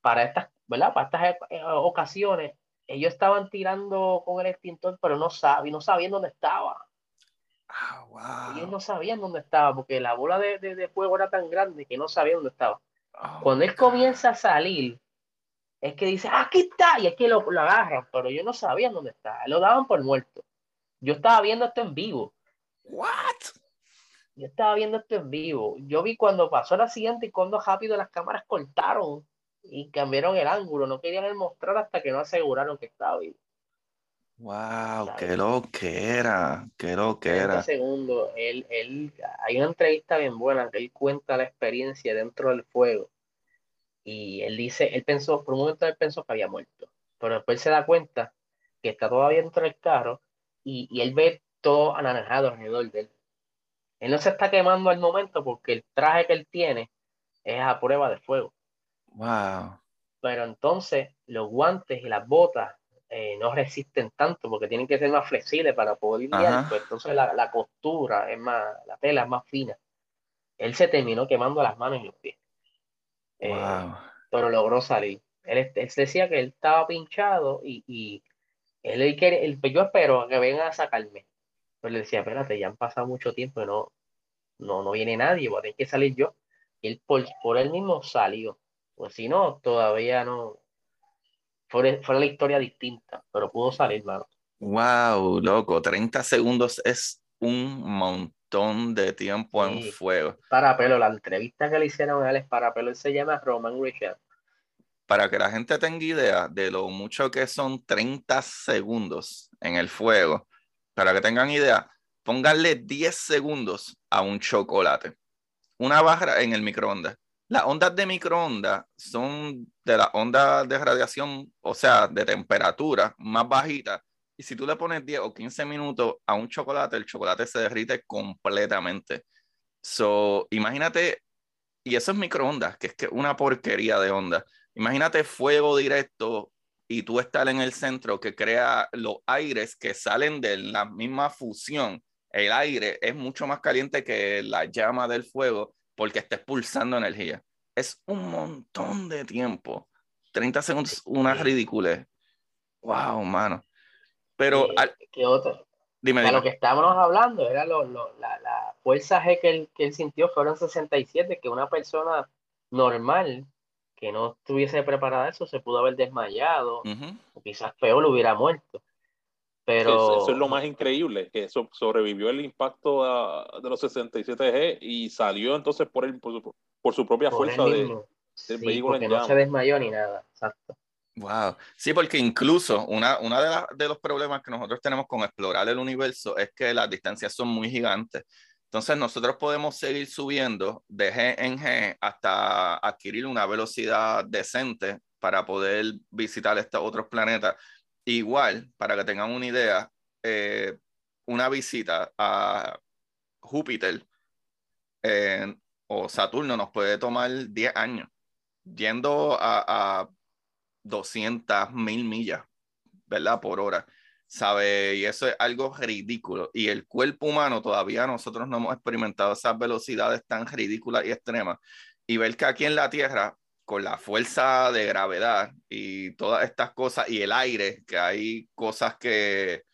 para estas, ¿verdad? Para estas eh, ocasiones ellos estaban tirando con el extintor, pero no sabían, no sabían dónde estaba.
Ah, wow.
Ellos no sabían dónde estaba, porque la bola de, de, de fuego era tan grande que no sabían dónde estaba. Oh, Cuando él comienza a salir, es que dice, aquí está, y es que lo, lo agarran, pero ellos no sabían dónde estaba, lo daban por muerto. Yo estaba viendo esto en vivo.
What?
Yo estaba viendo esto en vivo. Yo vi cuando pasó el accidente y cuando rápido las cámaras cortaron y cambiaron el ángulo, no querían mostrar hasta que no aseguraron que estaba vivo.
Wow, qué lo que era, qué lo que era.
segundo, él, él, hay una entrevista bien buena que él cuenta la experiencia dentro del fuego y él dice, él pensó, por un momento él pensó que había muerto, pero después se da cuenta que está todavía dentro del carro y, y él ve todo anaranjado alrededor de él. Él no se está quemando al momento porque el traje que él tiene es a prueba de fuego.
Wow.
Pero entonces los guantes y las botas eh, no resisten tanto porque tienen que ser más flexibles para poder guiar. Pues entonces la, la, costura es más, la tela es más fina. Él se terminó quemando las manos y los pies.
Eh, wow.
pero logró salir. Él, él, decía que él estaba pinchado y, y él, él, él, pues yo espero que vengan a sacarme. Pero le decía, espérate, ya han pasado mucho tiempo y no, no, no viene nadie, voy a tener que salir yo. Y él por, por él mismo salió. Pues si no, todavía no. Fue, fue la historia distinta, pero pudo salir, mano.
Wow, loco, 30 segundos es un montón de tiempo sí. en fuego.
Para pelo, la entrevista que le hicieron a él es para pelo, él se llama Roman Richard.
Para que la gente tenga idea de lo mucho que son 30 segundos en el fuego, para que tengan idea, pónganle 10 segundos a un chocolate. una barra en el microondas. Las ondas de microondas son de las ondas de radiación, o sea, de temperatura más bajita. Y si tú le pones 10 o 15 minutos a un chocolate, el chocolate se derrite completamente. So, imagínate, y eso es microondas, que es que una porquería de onda. Imagínate fuego directo y tú estás en el centro que crea los aires que salen de la misma fusión. El aire es mucho más caliente que la llama del fuego porque está expulsando energía. Es un montón de tiempo. 30 segundos, una ridícula. Wow, mano. Pero.
¿Qué, otro? Dime, lo que estábamos hablando era lo, la, la, fuerza G que él, que él sintió fueron 67, que una persona normal que no estuviese preparada eso se pudo haber desmayado, o quizás peor lo hubiera muerto. Pero...
Eso, es lo más increíble, que eso sobrevivió el impacto de los 67G y salió entonces por, el, por, su, por su propia fuerza de,
del vehículo en no se desmayó ni nada, exacto.
Wow. Sí, porque incluso una, una de, de los problemas que nosotros tenemos con explorar el universo es que las distancias son muy gigantes. Entonces nosotros podemos seguir subiendo de G en G hasta adquirir una velocidad decente para poder visitar estos otros planetas. Igual, para que tengan una idea, eh, una visita a Júpiter o Saturno nos puede tomar 10 años, yendo a, a 200 mil millas, ¿verdad? Por hora. ¿sabe? Y eso es algo ridículo. Y el cuerpo humano todavía nosotros no hemos experimentado esas velocidades tan ridículas y extremas. Y ver que aquí en la Tierra, con la fuerza de gravedad y todas estas cosas, y el aire, que hay cosas que,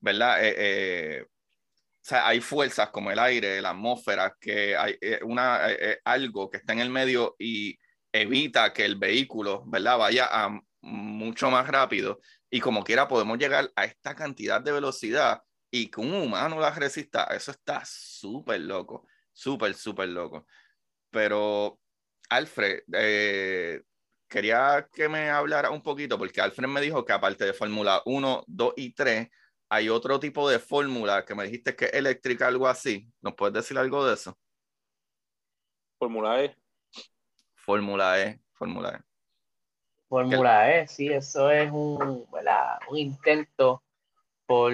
¿verdad? Eh, eh, o sea, hay fuerzas como el aire, la atmósfera, que hay eh, una, algo que está en el medio y evita que el vehículo, ¿verdad? Vaya a mucho más rápido y como quiera podemos llegar a esta cantidad de velocidad y que un humano la resista, eso está súper loco, súper, súper loco. Pero, Alfred, eh, quería que me hablara un poquito, porque Alfred me dijo que aparte de Fórmula 1, 2 y 3, hay otro tipo de fórmula que me dijiste que es eléctrica, algo así. ¿Nos puedes decir algo de eso?
Fórmula E.
Fórmula E, Fórmula E.
Fórmula E, sí, eso es un, un intento por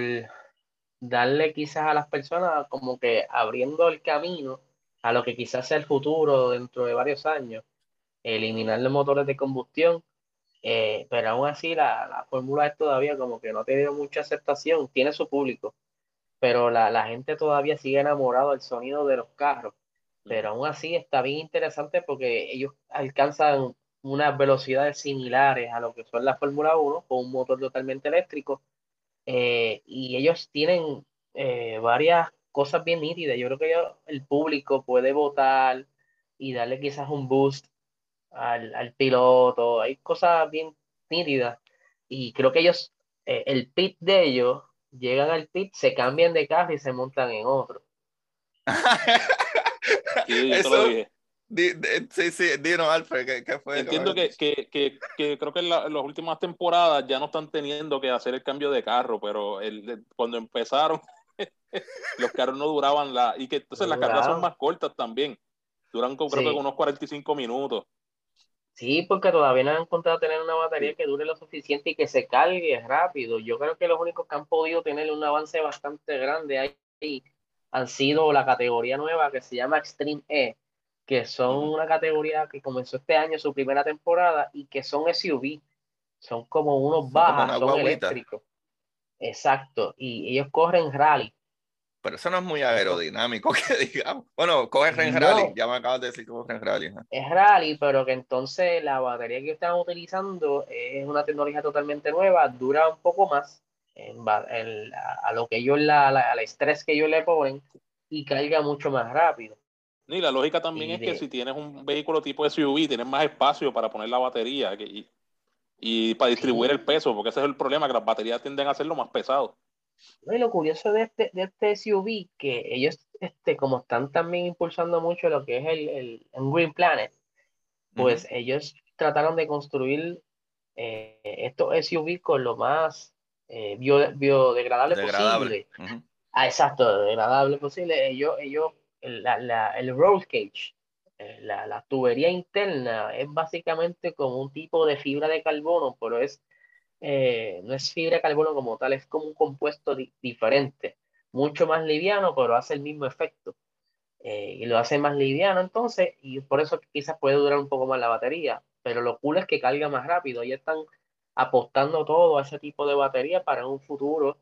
darle quizás a las personas como que abriendo el camino a lo que quizás sea el futuro dentro de varios años, eliminar los motores de combustión, eh, pero aún así la, la Fórmula E todavía como que no ha tenido mucha aceptación, tiene su público, pero la, la gente todavía sigue enamorado del sonido de los carros, pero aún así está bien interesante porque ellos alcanzan unas velocidades similares a lo que son la Fórmula 1 con un motor totalmente eléctrico. Eh, y ellos tienen eh, varias cosas bien nítidas. Yo creo que el público puede votar y darle quizás un boost al, al piloto. Hay cosas bien nítidas. Y creo que ellos, eh, el pit de ellos, llegan al pit, se cambian de carro y se montan en otro.
Sí, sí, Dino Alfred, ¿qué, fue?
Entiendo que, que, que, creo que en, las últimas temporadas ya no están teniendo que hacer el cambio de carro, pero el, cuando empezaron, los carros no duraban la. Y que entonces las carreras son más cortas también. Duran creo que unos 45 minutos.
Sí, porque todavía no han encontrado tener una batería que dure lo suficiente y que se cargue rápido. Yo creo que los únicos que han podido tener un avance bastante grande ahí han sido la categoría nueva que se llama Extreme E, que son una categoría que comenzó este año su primera temporada y que son SUV, son como unos bajas, son, eléctricos. Exacto, y ellos corren rally.
Pero eso no es muy aerodinámico, que digamos. Bueno, corren en rally, ya me acabas de decir que corren rally.
Es rally, pero que entonces la batería que están utilizando es una tecnología totalmente nueva, dura un poco más a, lo que ellos, la, al estrés que ellos le ponen y carga mucho más rápido.
Y la lógica también es que si tienes un vehículo tipo SUV, tienes más espacio para poner la batería y, para distribuir el peso, porque ese es el problema, que las baterías tienden a ser lo más pesado.
y lo curioso de este, de este SUV, que ellos, este, como están también impulsando mucho lo que es el, el, Green Planet, pues ellos trataron de construir eh, estos SUV con lo más eh, biodegradable posible. Ah, exacto, degradable posible. Ellos, ellos el roll cage, eh, la, tubería interna, es básicamente como un tipo de fibra de carbono, pero es, eh, no es fibra de carbono como tal, es como un compuesto diferente, mucho más liviano, pero hace el mismo efecto. Eh, y lo hace más liviano entonces, y por eso quizás puede durar un poco más la batería, pero lo cool es que carga más rápido, y están apostando todo a ese tipo de batería para un futuro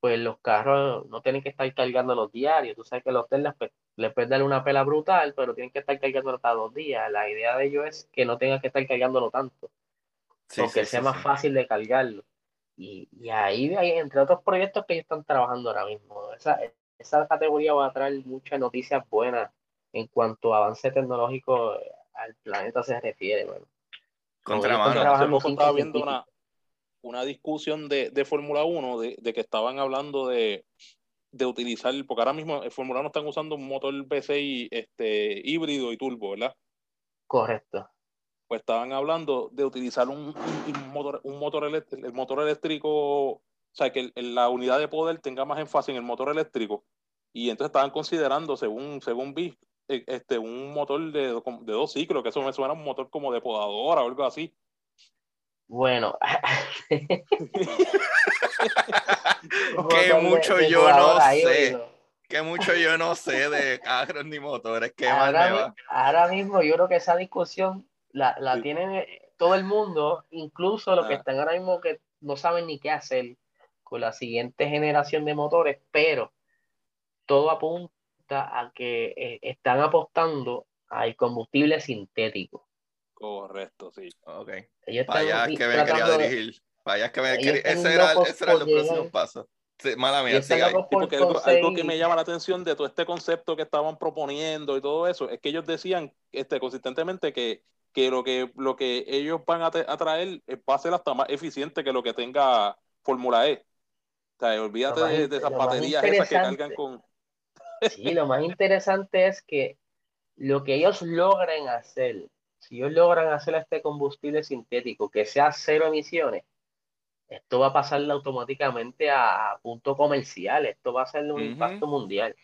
pues los carros no tienen que estar cargando los diarios. Tú sabes que los Teslas pues, les pueden dar una pela brutal, pero tienen que estar cargándolo cada dos días. La idea de ellos es que no tengan que estar cargándolo tanto, porque sea más fácil de cargarlo. Y, y, ahí hay, entre otros proyectos que ellos están trabajando ahora mismo. Esa, esa categoría va a traer muchas noticias buenas en cuanto a avance tecnológico al planeta se refiere. Bueno.
Contra mano. estaba viendo una, una discusión de, de Fórmula 1 de, de, que estaban hablando de, de, utilizar, porque ahora mismo en Fórmula 1 están usando un motor V6 este, híbrido y turbo, ¿verdad?
Correcto.
Pues estaban hablando de utilizar un, un motor, un motor eléctrico, el motor eléctrico, o sea, que la unidad de poder tenga más énfasis en el motor eléctrico. Y entonces estaban considerando, según, según vi, e, este, un motor de, de dos ciclos, que eso me suena a un motor como de podadora o algo así
bueno.
que mucho yo no sé. Que mucho yo no sé de carros ni motores.
ahora, ahora mismo yo creo que esa discusión la, la tienen todo el mundo, incluso los que ah. están ahora mismo que no saben ni qué hacer con la siguiente generación de motores, pero todo apunta a que eh, están apostando al combustible sintético.
Correcto, sí.
Ok. Para allá que me quería dirigir. Para allá que me quería... Ese era, ese era el próximo paso. Sí, mala mía,
porque algo, algo, que me llama la atención de todo este concepto que estaban proponiendo y todo eso, es que ellos decían este, consistentemente que, que, lo que lo que ellos van a, traer va a ser hasta más eficiente que lo que tenga Fórmula E. O sea, olvídate de, de, esas baterías esas que cargan con...
Sí, lo más interesante es que lo que ellos logren hacer si ellos logran hacer este combustible sintético que sea cero emisiones, esto va a pasarle automáticamente a, punto comercial, esto va a ser un impacto mundial.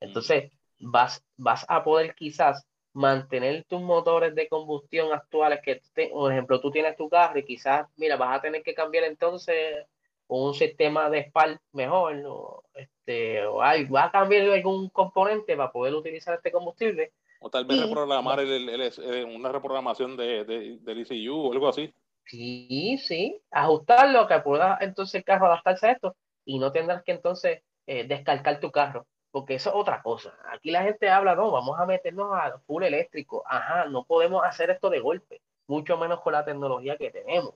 Entonces, vas, vas a poder quizás mantener tus motores de combustión actuales, que, por ejemplo, tú tienes tu carro y quizás, mira, vas a tener que cambiar entonces un sistema de SPAL mejor, o, este, o hay, va a cambiar algún componente para poder utilizar este combustible
o tal vez reprogramar el, el, una reprogramación de, de, del ECU o algo así.
Sí, sí. Ajustarlo, que pueda entonces el carro adaptarse a esto y no tendrás que entonces eh, descargar tu carro. Porque eso es otra cosa. Aquí la gente habla, no, vamos a meternos a full eléctrico. Ajá, no podemos hacer esto de golpe. Mucho menos con la tecnología que tenemos.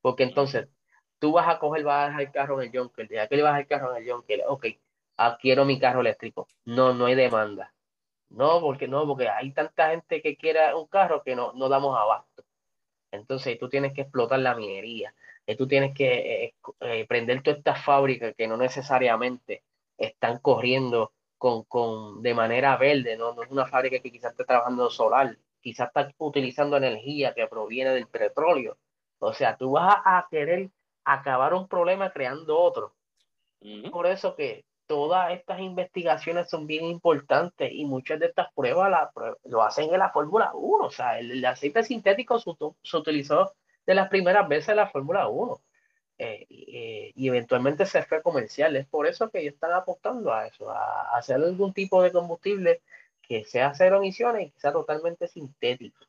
Porque entonces tú vas a coger, vas a dejar el carro en el Junker. ¿De le vas a dejar el carro en el Junker? Ok, adquiero mi carro eléctrico. No, no hay demanda. No, porque no, porque hay tanta gente que quiera un carro que no, no damos abasto. Entonces tú tienes que explotar la minería, y tú tienes que eh, eh, prender todas estas fábricas que no necesariamente están corriendo con, con, de manera verde, ¿no? no es una fábrica que quizás esté trabajando solar, quizás está utilizando energía que proviene del petróleo. O sea, tú vas a, querer acabar un problema creando otro. Por eso que todas estas investigaciones son bien importantes y muchas de estas pruebas la, lo hacen en la Fórmula 1. O sea, el, aceite sintético se, utilizó de las primeras veces en la Fórmula 1 eh, eh, y eventualmente se fue comercial. Es por eso que ellos están apostando a eso, a, hacer algún tipo de combustible que sea cero emisiones y sea totalmente sintético.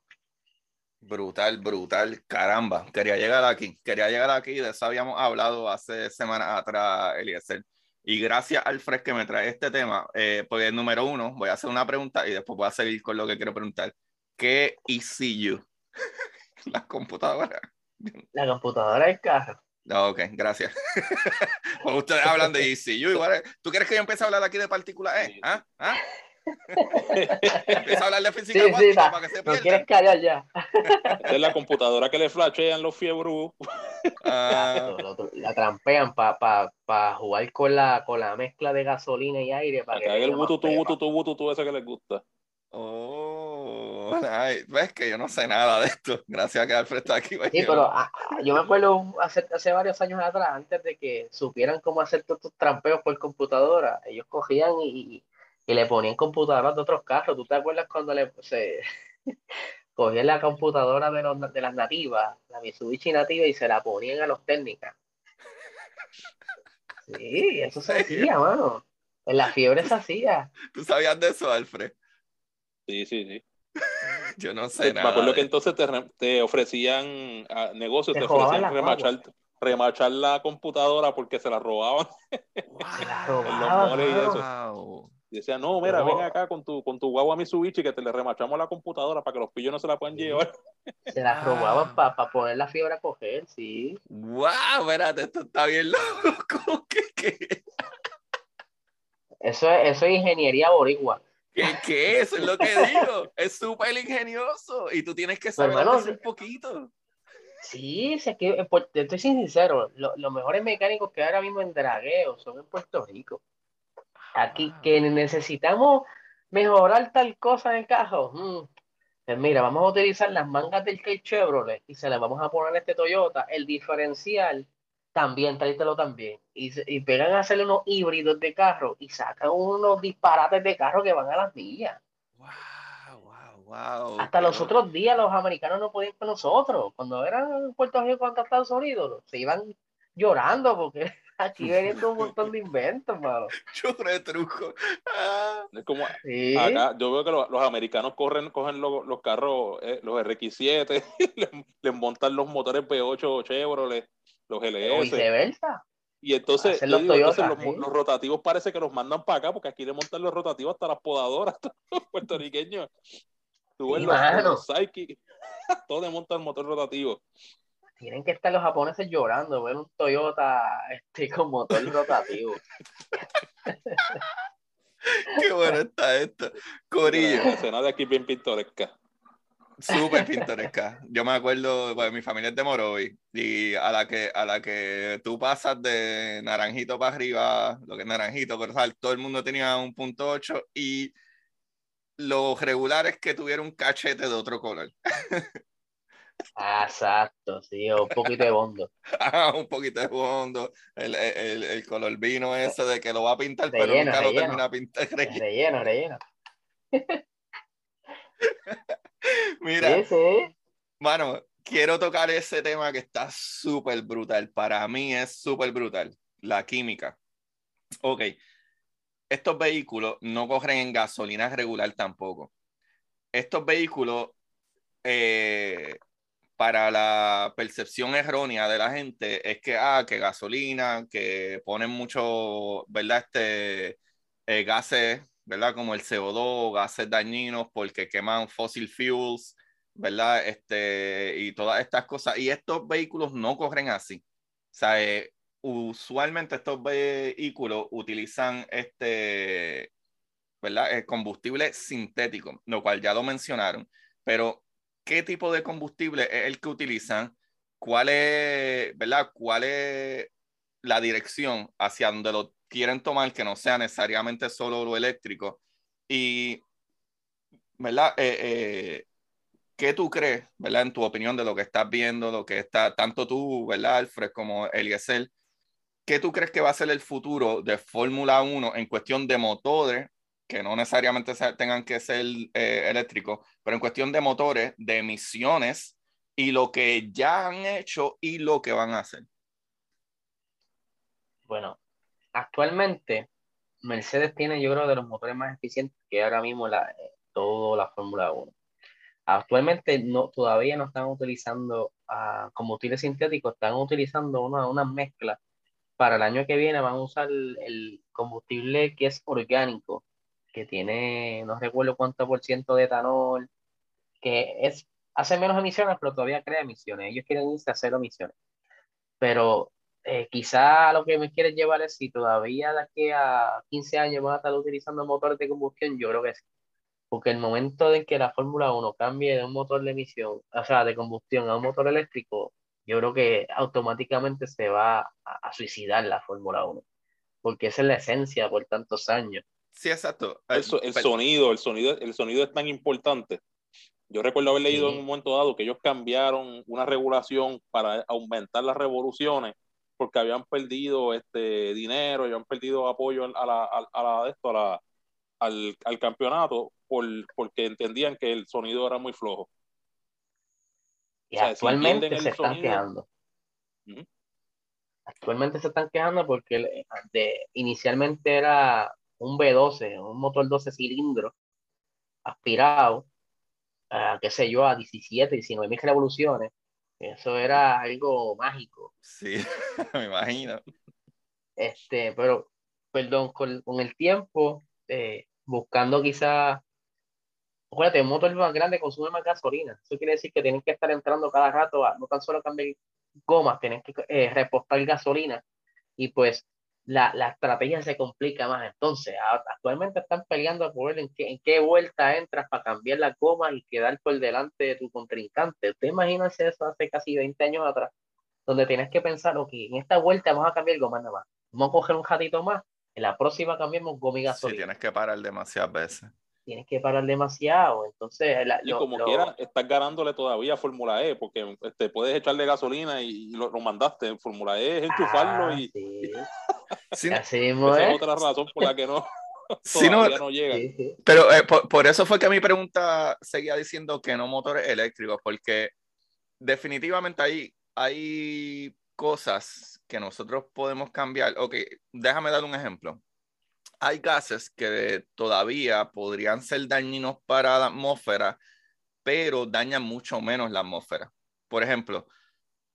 Brutal, brutal, caramba. Quería llegar aquí, quería llegar aquí, de eso habíamos hablado hace semanas atrás, Eliezer. Y gracias, Alfred, que me trae este tema, eh, porque número uno, voy a hacer una pregunta y después voy a seguir con lo que quiero preguntar. ¿Qué ECU? la computadora.
La computadora del carro.
Ok, gracias. pues ustedes hablan de ECU. Igual, ¿Tú quieres que yo empiece a hablar aquí de partícula E? ¿Ah? ¿Ah? Empieza a hablar de física sí, para que se pierda.
No quieres callar ya.
es la computadora que le flashean los fiebros.
Ah. La, trampean para jugar con la, con la mezcla de gasolina y aire. Para
que haga el bututu, bututu, bututu, ese que les gusta.
Oh, ves que yo no sé nada de esto. Gracias a que Alfred está aquí.
Sí, pero ah, ah, yo me acuerdo hace, hace varios años atrás, antes de que supieran cómo hacer todos estos trampeos por computadora, ellos cogían y, y le ponían computadoras de otros carros. ¿Tú te acuerdas cuando le se cogían la computadora de, los, de las nativas, la Mitsubishi nativa, y se la ponían a los técnicas? Sí, eso se hacía, mano. En la fiebre se hacía.
¿Tú sabías de eso, Alfred?
Sí, sí, sí.
Yo no sé
nada. Me acuerdo que entonces te, te ofrecían a ah, negocios, te, ofrecían remachar, remachar, la computadora porque se la robaban.
Se la robaban.
Y decía, no, mira, ven acá con tu, con tu guagua Mitsubishi que te le remachamos la computadora para que los pillos no se la puedan llevar.
Se la robaban para poner la fiebre a coger, sí.
¡Wow! Espérate, esto está bien loco. ¿Qué, qué?
Eso, es, eso es ingeniería boricua.
¿Qué, ¿Qué, Eso es lo que digo. Es súper ingenioso y tú tienes que saber un poquito.
Sí, es que, eh, te estoy sincero, los mejores mecánicos que ahora mismo en dragueo son en Puerto Rico. Aquí, ah. que necesitamos mejorar tal cosa en el carro. Mm, pues mira, vamos a utilizar las mangas del K Chevrolet y se las vamos a poner a este Toyota. El diferencial también, tráetelo también. Y, y pegan a hacerle unos híbridos de carro y sacan unos disparates de carro que van a las millas.
Wow, wow, wow.
Hasta los otros días los americanos no podían con nosotros. Cuando eran en Puerto Rico contra Estados Unidos, se iban llorando porque aquí vienen un montón de inventos, mano.
Yo truco.
Ah. Es como acá, yo veo que los, americanos corren, cogen los, los carros, eh, los RX7, les, montan los motores P8 Chevrolet los LS. Y entonces, los, los, rotativos parece que los mandan para acá, porque aquí le montan los rotativos hasta las podadoras, puertorriqueños. Tú ves los, los Psyche, todo le montan el motor rotativo.
Tienen que estar los japoneses llorando, ver un Toyota este, con motor rotativo.
Qué bueno está esto. Corillo.
La escena de aquí bien pintoresca.
Súper pintoresca. Yo me acuerdo, mi familia es de Morovi y a la que a la que tú pasas de naranjito para arriba, lo que es naranjito, pero todo el mundo tenía un punto 8 y los regulares que tuvieron un cachete de otro color.
Ah, exacto, sí, un poquito de bondo.
Ah, un poquito de bondo. El, el, el, color vino ese de que lo va a pintar, pero nunca lo termina a pintar.
Relleno, relleno.
Mira, bueno, quiero tocar ese tema que está súper brutal. Para mí es súper brutal, la química. Ok, estos vehículos no corren en gasolina regular tampoco. Estos vehículos, eh, para la percepción errónea de la gente, es que, ah, que gasolina, que ponen mucho, ¿verdad? Este, eh, gases ¿verdad? Como el CO2, gases dañinos porque queman fossil fuels, ¿verdad? Este, y todas estas cosas. Y estos vehículos no corren así. O sea, eh, usualmente estos vehículos utilizan este, ¿verdad? El combustible sintético, lo cual ya lo mencionaron. Pero, ¿qué tipo de combustible es el que utilizan? ¿Cuál es, ¿verdad? ¿Cuál es la dirección hacia donde lo quieren tomar que no sea necesariamente solo lo eléctrico. Y, ¿verdad? Eh, eh, ¿Qué tú crees, ¿verdad? En tu opinión de lo que estás viendo, lo que está, tanto tú, ¿verdad, Alfred, como Eliezer, ¿qué tú crees que va a ser el futuro de Fórmula 1 en cuestión de motores, que no necesariamente tengan que ser eh, eléctricos, pero en cuestión de motores, de emisiones y lo que ya han hecho y lo que van a hacer?
Bueno, actualmente Mercedes tiene, yo creo, de los motores más eficientes que ahora mismo la, eh, toda la Fórmula 1. Actualmente no, todavía no están utilizando uh, combustible sintético, están utilizando una, una mezcla. Para el año que viene van a usar el, combustible que es orgánico, que tiene, no recuerdo cuánto por ciento de etanol, que es, hace menos emisiones, pero todavía crea emisiones. Ellos quieren irse a cero emisiones. Pero eh, quizá lo que me quieres llevar es si todavía de aquí a 15 años van a estar utilizando motores de combustión, yo creo que sí. Porque el momento en que la Fórmula 1 cambie de un motor de emisión, o sea, de combustión a un motor eléctrico, yo creo que automáticamente se va a, a suicidar la Fórmula 1. Porque esa es la esencia por tantos años.
Sí, exacto.
Eso, el sonido, el sonido, el sonido es tan importante. Yo recuerdo haber leído en un momento dado que ellos cambiaron una regulación para aumentar las revoluciones porque habían perdido este dinero, habían perdido apoyo a la, a, la, esto, a, la, al, al campeonato por, porque entendían que el sonido era muy flojo.
Y actualmente se están quejando. Actualmente se están quejando porque de, inicialmente era un B12, un motor 12 cilindros aspirado, a, qué sé yo, a 17, 19 mil revoluciones. Eso era algo mágico.
Sí, me imagino.
Este, pero, perdón, con, con el tiempo, eh, buscando quizás acuérdate, un motor más grande consume más gasolina. Eso quiere decir que tienen que estar entrando cada rato a no tan solo cambiar gomas, tienen que eh, repostar gasolina y pues la, la, estrategia se complica más. Entonces, actualmente están peleando por ver en qué, en qué vuelta entras para cambiar las gomas y quedar por delante de tu contrincante. Usted imagínese eso hace casi 20 años atrás, donde tienes que pensar, ok, en esta vuelta vamos a cambiar gomas nada más. Vamos a coger un ratito más, en la próxima cambiamos goma y gasolina.
Sí, tienes que parar demasiadas veces
tienes que parar demasiado. Entonces,
y como quiera, estás ganándole todavía Fórmula E, porque este, puedes echarle gasolina y, lo, mandaste. Fórmula E es enchufarlo ah, y.
Sí. Así
Esa es otra razón por la que no. Si no, no llega.
Pero eh, por, eso fue que mi pregunta seguía diciendo que no motores eléctricos, porque definitivamente hay, hay cosas que nosotros podemos cambiar. Ok, déjame dar un ejemplo hay gases que todavía podrían ser dañinos para la atmósfera, pero dañan mucho menos la atmósfera. Por ejemplo,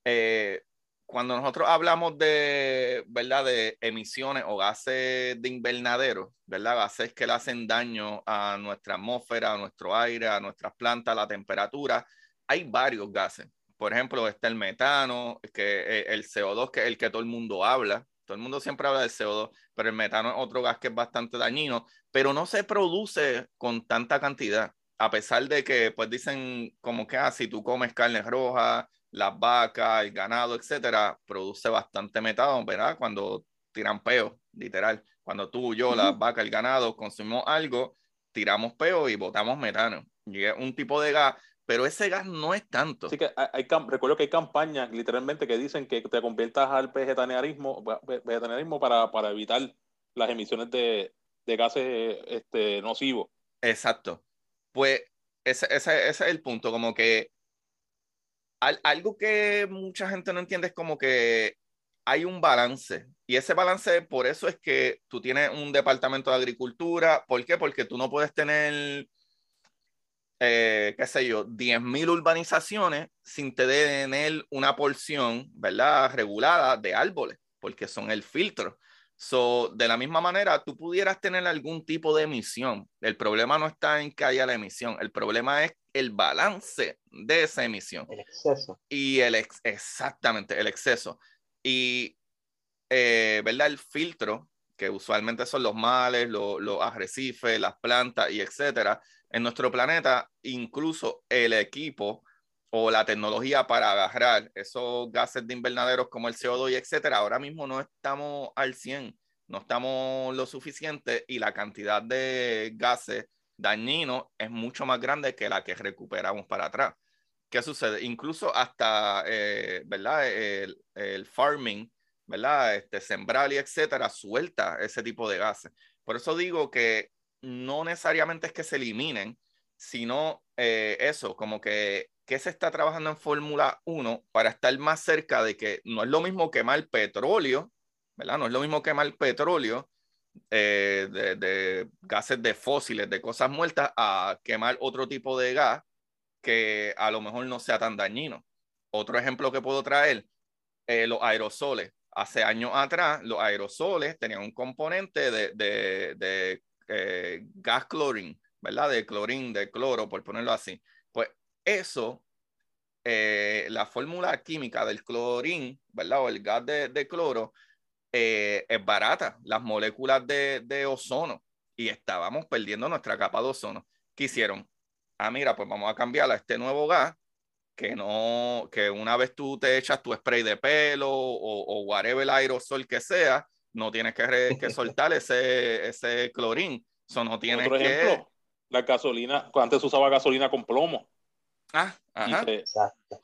eh, cuando nosotros hablamos de, ¿verdad? de emisiones o gases de invernadero, ¿verdad? gases que le hacen daño a nuestra atmósfera, a nuestro aire, a nuestras plantas, a la temperatura, hay varios gases. Por ejemplo, está el metano, que, eh, el CO2, que es el que todo el mundo habla, todo el mundo siempre habla del CO2, pero el metano es otro gas que es bastante dañino, pero no se produce con tanta cantidad, a pesar de que pues dicen como que ah, si tú comes carne roja, las vacas, el ganado, etcétera, produce bastante metano, ¿verdad? Cuando tiran peo, literal. Cuando tú, yo, las vacas, el ganado consumimos algo, tiramos peo y botamos metano. Y es un tipo de gas pero ese gas no es tanto.
Sí que hay, recuerdo que hay campañas literalmente que dicen que te conviertas al vegetarianismo, vegetarianismo para, para evitar las emisiones de, de gases este, nocivos.
Exacto. Pues ese, ese, ese, es el punto, como que algo que mucha gente no entiende es como que hay un balance y ese balance por eso es que tú tienes un departamento de agricultura. ¿Por qué? Porque tú no puedes tener eh, qué sé yo, 10.000 urbanizaciones sin tener una porción, ¿verdad?, regulada de árboles, porque son el filtro. So, de la misma manera, tú pudieras tener algún tipo de emisión. El problema no está en que haya la emisión, el problema es el balance de esa emisión.
El exceso.
Y el ex exactamente, el exceso. Y, eh, ¿verdad? El filtro, que usualmente son los males, los, los arrecifes, las plantas y etcétera, en nuestro planeta, incluso el equipo o la tecnología para agarrar esos gases de invernaderos como el CO2 y etcétera, ahora mismo no estamos al 100, no estamos lo suficiente y la cantidad de gases dañinos es mucho más grande que la que recuperamos para atrás. ¿Qué sucede? Incluso hasta, eh, ¿verdad? El, el, farming, ¿verdad? Este, sembrar y etcétera, suelta ese tipo de gases. Por eso digo que no necesariamente es que se eliminen, sino eh, eso, como que, que se está trabajando en Fórmula 1 para estar más cerca de que no es lo mismo quemar petróleo, ¿verdad? No es lo mismo quemar petróleo eh, de, de, gases de fósiles, de cosas muertas, a quemar otro tipo de gas que a lo mejor no sea tan dañino. Otro ejemplo que puedo traer, eh, los aerosoles. Hace años atrás, los aerosoles tenían un componente de, eh, gas clorín, ¿verdad? De clorín, de cloro, por ponerlo así. Pues eso, eh, la fórmula química del clorín, ¿verdad? O el gas de, cloro, eh, es barata, las moléculas de, de, ozono, y estábamos perdiendo nuestra capa de ozono. ¿Qué hicieron? Ah, mira, pues vamos a cambiar a este nuevo gas que no, que una vez tú te echas tu spray de pelo o, o whatever el aerosol que sea, no tienes que, que soltar ese, ese clorín. Eso no tienes Otro ejemplo,
la gasolina, antes usaba gasolina con plomo.
Ah, ajá.
Y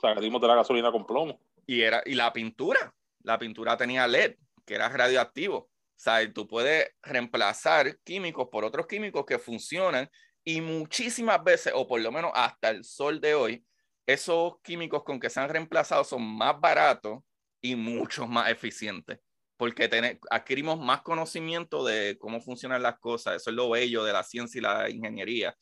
salimos de la gasolina con plomo.
Y, era, y la pintura, la pintura tenía LED, que era radioactivo. sea, tú puedes reemplazar químicos por otros químicos que funcionan y muchísimas veces, o por lo menos hasta el sol de hoy, esos químicos con que se han reemplazado son más baratos y mucho más eficientes, porque adquirimos más conocimiento de cómo funcionan las cosas. Eso es lo bello de la ciencia y la ingeniería.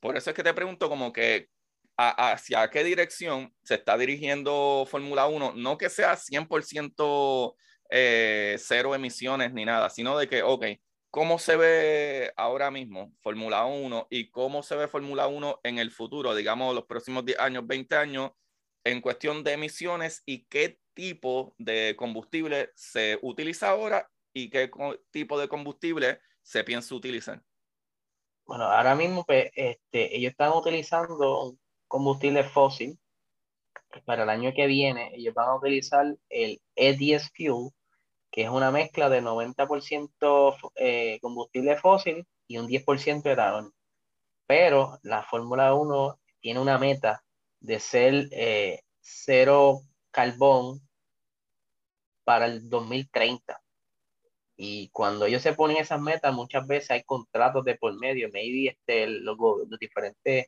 Por eso es que te pregunto como que hacia qué dirección se está dirigiendo Fórmula 1, no que sea 100% eh, cero emisiones ni nada, sino de que, ok, ¿cómo se ve ahora mismo Fórmula 1 y cómo se ve Fórmula 1 en el futuro, digamos, los próximos 10 años, 20 años, en cuestión de emisiones y qué tipo de combustible se utiliza ahora y qué tipo de combustible se piensa utilizar?
Bueno, ahora mismo pues, este, ellos están utilizando combustible fósil. Para el año que viene, ellos van a utilizar el E10 Fuel, que es una mezcla de 90% eh, combustible fósil y un 10% etanol. Pero la Fórmula 1 tiene una meta de ser eh, cero carbón para el 2030. Y cuando ellos se ponen esas metas, muchas veces hay contratos de por medio, maybe este, los, los diferentes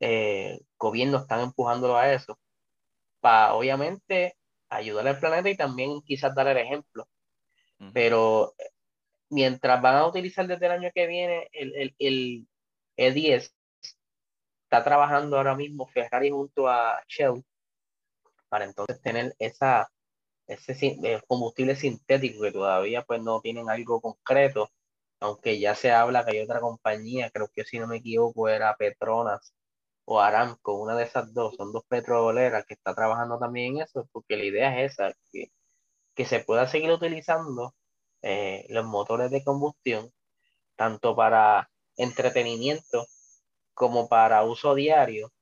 eh, gobiernos están empujándolo a eso, para obviamente ayudar al planeta y también quizás dar el ejemplo. Pero mientras van a utilizar desde el año que viene el, el, el E10, está trabajando ahora mismo Ferrari junto a Shell para entonces tener esa, ese eh, combustible sintético que todavía pues no tienen algo concreto, aunque ya se habla que hay otra compañía, creo que si no me equivoco era Petronas o Aramco, una de esas dos, son dos petroleras que está trabajando también en eso, porque la idea es esa, que, que se pueda seguir utilizando eh, los motores de combustión, tanto para entretenimiento como para uso diario,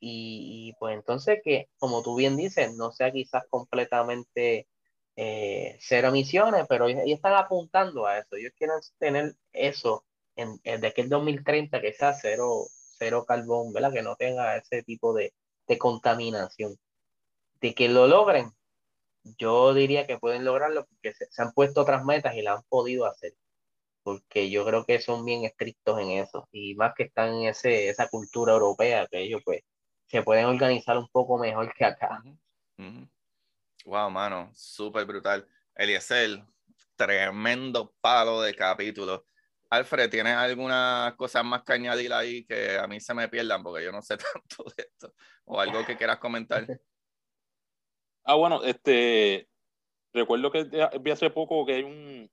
y, pues entonces que, como tú bien dices, no sea quizás completamente eh, cero emisiones, pero ellos, están apuntando a eso. Ellos quieren tener eso en, en, de aquí 2030 que sea cero, cero carbón, ¿verdad? Que no tenga ese tipo de, de contaminación. De que lo logren, yo diría que pueden lograrlo porque se, han puesto otras metas y la han podido hacer. Porque yo creo que son bien estrictos en eso. Y más que están en ese, esa cultura europea que ellos pues se pueden organizar un poco mejor que acá.
Wow, mano, súper brutal. Eliezer, tremendo palo de capítulo. Alfred, ¿tienes alguna cosa más que añadir ahí que a mí se me pierdan? Porque yo no sé tanto de esto. O algo que quieras comentar.
Ah, bueno, este, recuerdo que vi hace poco que hay un,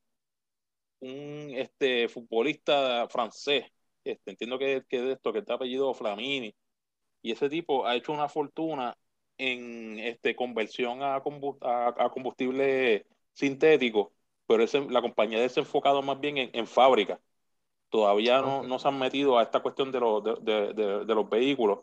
un este, futbolista francés, este, entiendo que, que de esto, que está apellido Flamini, y ese tipo ha hecho una fortuna en este, conversión a, combustible sintético, pero ese, la compañía ha enfocado más bien en, en fábrica. Todavía no, no, se han metido a esta cuestión de, los de, de, de, los vehículos,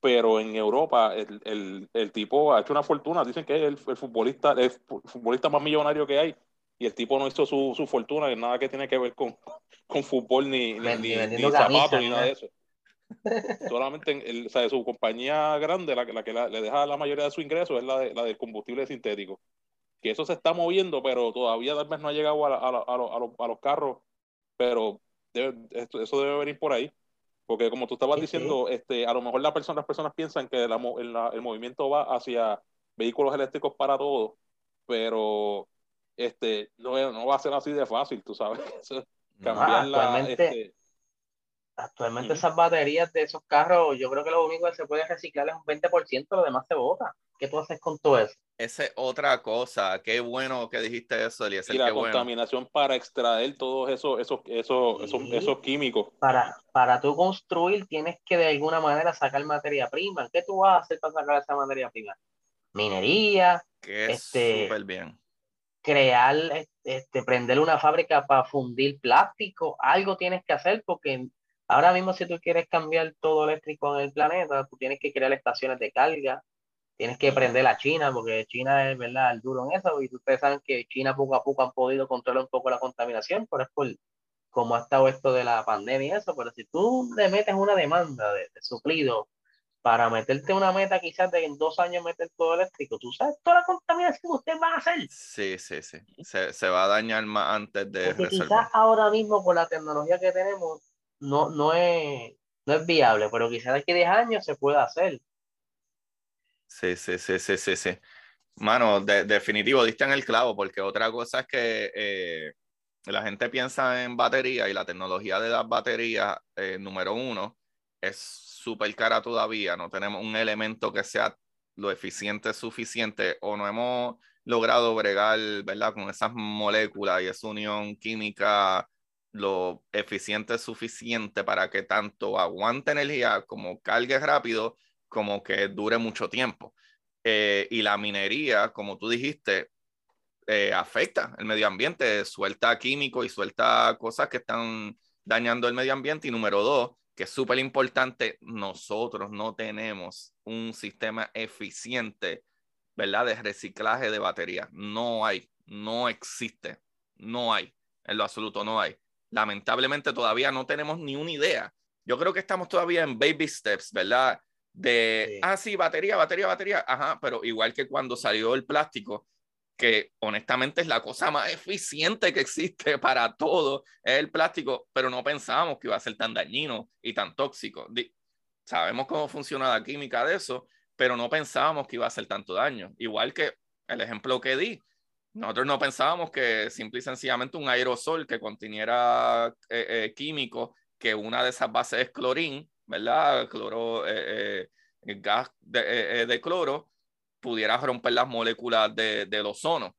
pero en Europa el, el, el, tipo ha hecho una fortuna. Dicen que es el, el, futbolista, el futbolista más millonario que hay y el tipo no hizo su, su fortuna, en nada que tiene que ver con, con fútbol ni, ni, ni, zapatos ni nada de eso. Solamente o su compañía grande, la, la que le deja la mayoría de su ingreso, es la, de, la del combustible sintético. Que eso se está moviendo, pero todavía tal vez no ha llegado a, a, a, los carros, pero eso debe venir por ahí. Porque como tú estabas diciendo, este, a lo mejor la persona, las personas piensan que la, el, movimiento va hacia vehículos eléctricos para todos, pero este, no, no va a ser así de fácil, tú sabes.
Cambiar la, este, Actualmente esas baterías de esos carros, yo creo que lo único que se puede reciclar es un 20%, lo demás se bota. ¿Qué tú haces con todo eso?
Esa es otra cosa. Qué bueno que dijiste eso,
Eliezer. Y la contaminación para extraer todos esos, esos, esos, esos, químicos.
Para, para tú construir tienes que de alguna manera sacar materia prima. ¿Qué tú vas a hacer para sacar esa materia prima? Minería.
Que es este, súper bien.
Crear, este, prender una fábrica para fundir plástico. Algo tienes que hacer porque Ahora mismo, si tú quieres cambiar todo eléctrico en el planeta, tú tienes que crear estaciones de carga, tienes que prender a China, porque China es verdad el duro en eso, y ustedes saben que China poco a poco han podido controlar un poco la contaminación, pero es por cómo ha estado esto de la pandemia y eso, pero si tú le metes una demanda de, suplido para meterte una meta quizás de en dos años meter todo eléctrico, tú sabes toda la contaminación que ustedes van a hacer.
Sí, sí, sí. Se, se va a dañar más antes de
Porque quizás ahora mismo con la tecnología que tenemos no, no, es, no es viable, pero quizás aquí 10 años se pueda hacer.
Sí, sí, sí, sí, sí, sí. Mano, de, definitivo, diste en el clavo, porque otra cosa es que eh, la gente piensa en batería y la tecnología de las baterías, eh, número uno, es súper cara todavía. No tenemos un elemento que sea lo eficiente suficiente o no hemos logrado bregar, ¿verdad? Con esas moléculas y esa unión química lo eficiente suficiente para que tanto aguante energía como cargue rápido, como que dure mucho tiempo. Eh, y la minería, como tú dijiste, eh, afecta el medio ambiente, suelta químicos y suelta cosas que están dañando el medio ambiente. Y número dos, que es súper importante, nosotros no tenemos un sistema eficiente, ¿verdad? De reciclaje de baterías. No hay, no existe, no hay, en lo absoluto no hay lamentablemente todavía no tenemos ni una idea. Yo creo que estamos todavía en baby steps, ¿verdad? De, ah, sí, batería, batería, batería, ajá, pero igual que cuando salió el plástico, que honestamente es la cosa más eficiente que existe para todo, es el plástico, pero no pensábamos que iba a ser tan dañino y tan tóxico. Sabemos cómo funciona la química de eso, pero no pensábamos que iba a hacer tanto daño. Igual que el ejemplo que di, nosotros no pensábamos que simple y sencillamente un aerosol que contuviera eh, eh, químico, que una de esas bases es clorín, ¿verdad? Cloro, eh, gas de, cloro, pudiera romper las moléculas de, del ozono,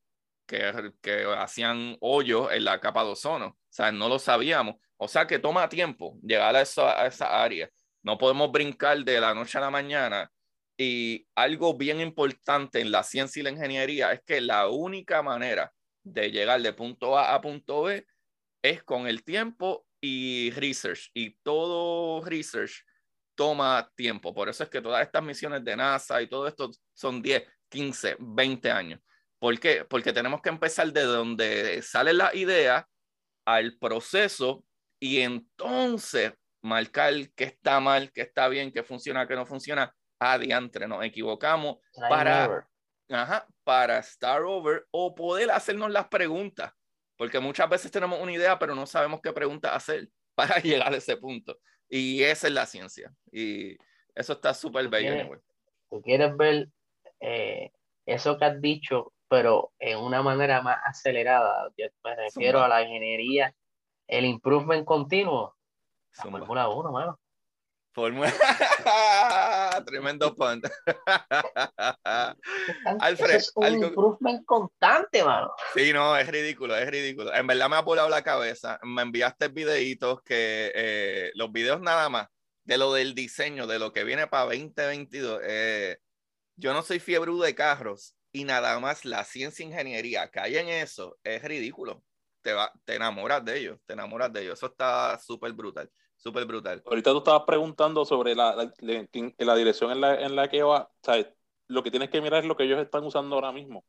que, que hacían hoyos en la capa de ozono. O sea, no lo sabíamos. O sea, que toma tiempo llegar a esa, a esa área. No podemos brincar de la noche a la mañana y algo bien importante en la ciencia y la ingeniería es que la única manera de llegar de punto A a punto B es con el tiempo y research. Y todo research toma tiempo. Por eso es que todas estas misiones de NASA y todo esto son 10, 15, 20 años. ¿Por qué? Porque tenemos que empezar de donde sale la idea al proceso y entonces marcar qué está mal, qué está bien, qué funciona, qué no funciona adiantre, nos equivocamos para, ajá, para start over o poder hacernos las preguntas, porque muchas veces tenemos una idea, pero no sabemos qué preguntas hacer para llegar a ese punto. Y esa es la ciencia. Y eso está súper bello.
Tú quieres ver eh, eso que has dicho, pero en una manera más acelerada. Yo me refiero a la ingeniería, el improvement continuo. La Fórmula 1, mano.
Fórmula. Tremendo punt.
Alfred, es un improvement constante, mano.
Sí, no, es ridículo, es ridículo. En verdad me ha volado la cabeza. Me enviaste videitos que eh, los videos nada más de lo del diseño, de lo que viene para 2022. Eh, yo no soy fiebre de carros y nada más la ciencia e ingeniería que hay en eso es ridículo. Te, va, te enamoras de ellos, te enamoras de ellos. Eso está súper brutal. Súper brutal.
Ahorita tú estabas preguntando sobre la, la, dirección en la, en la que va. ¿sabes? Lo que tienes que mirar es lo que ellos están usando ahora mismo.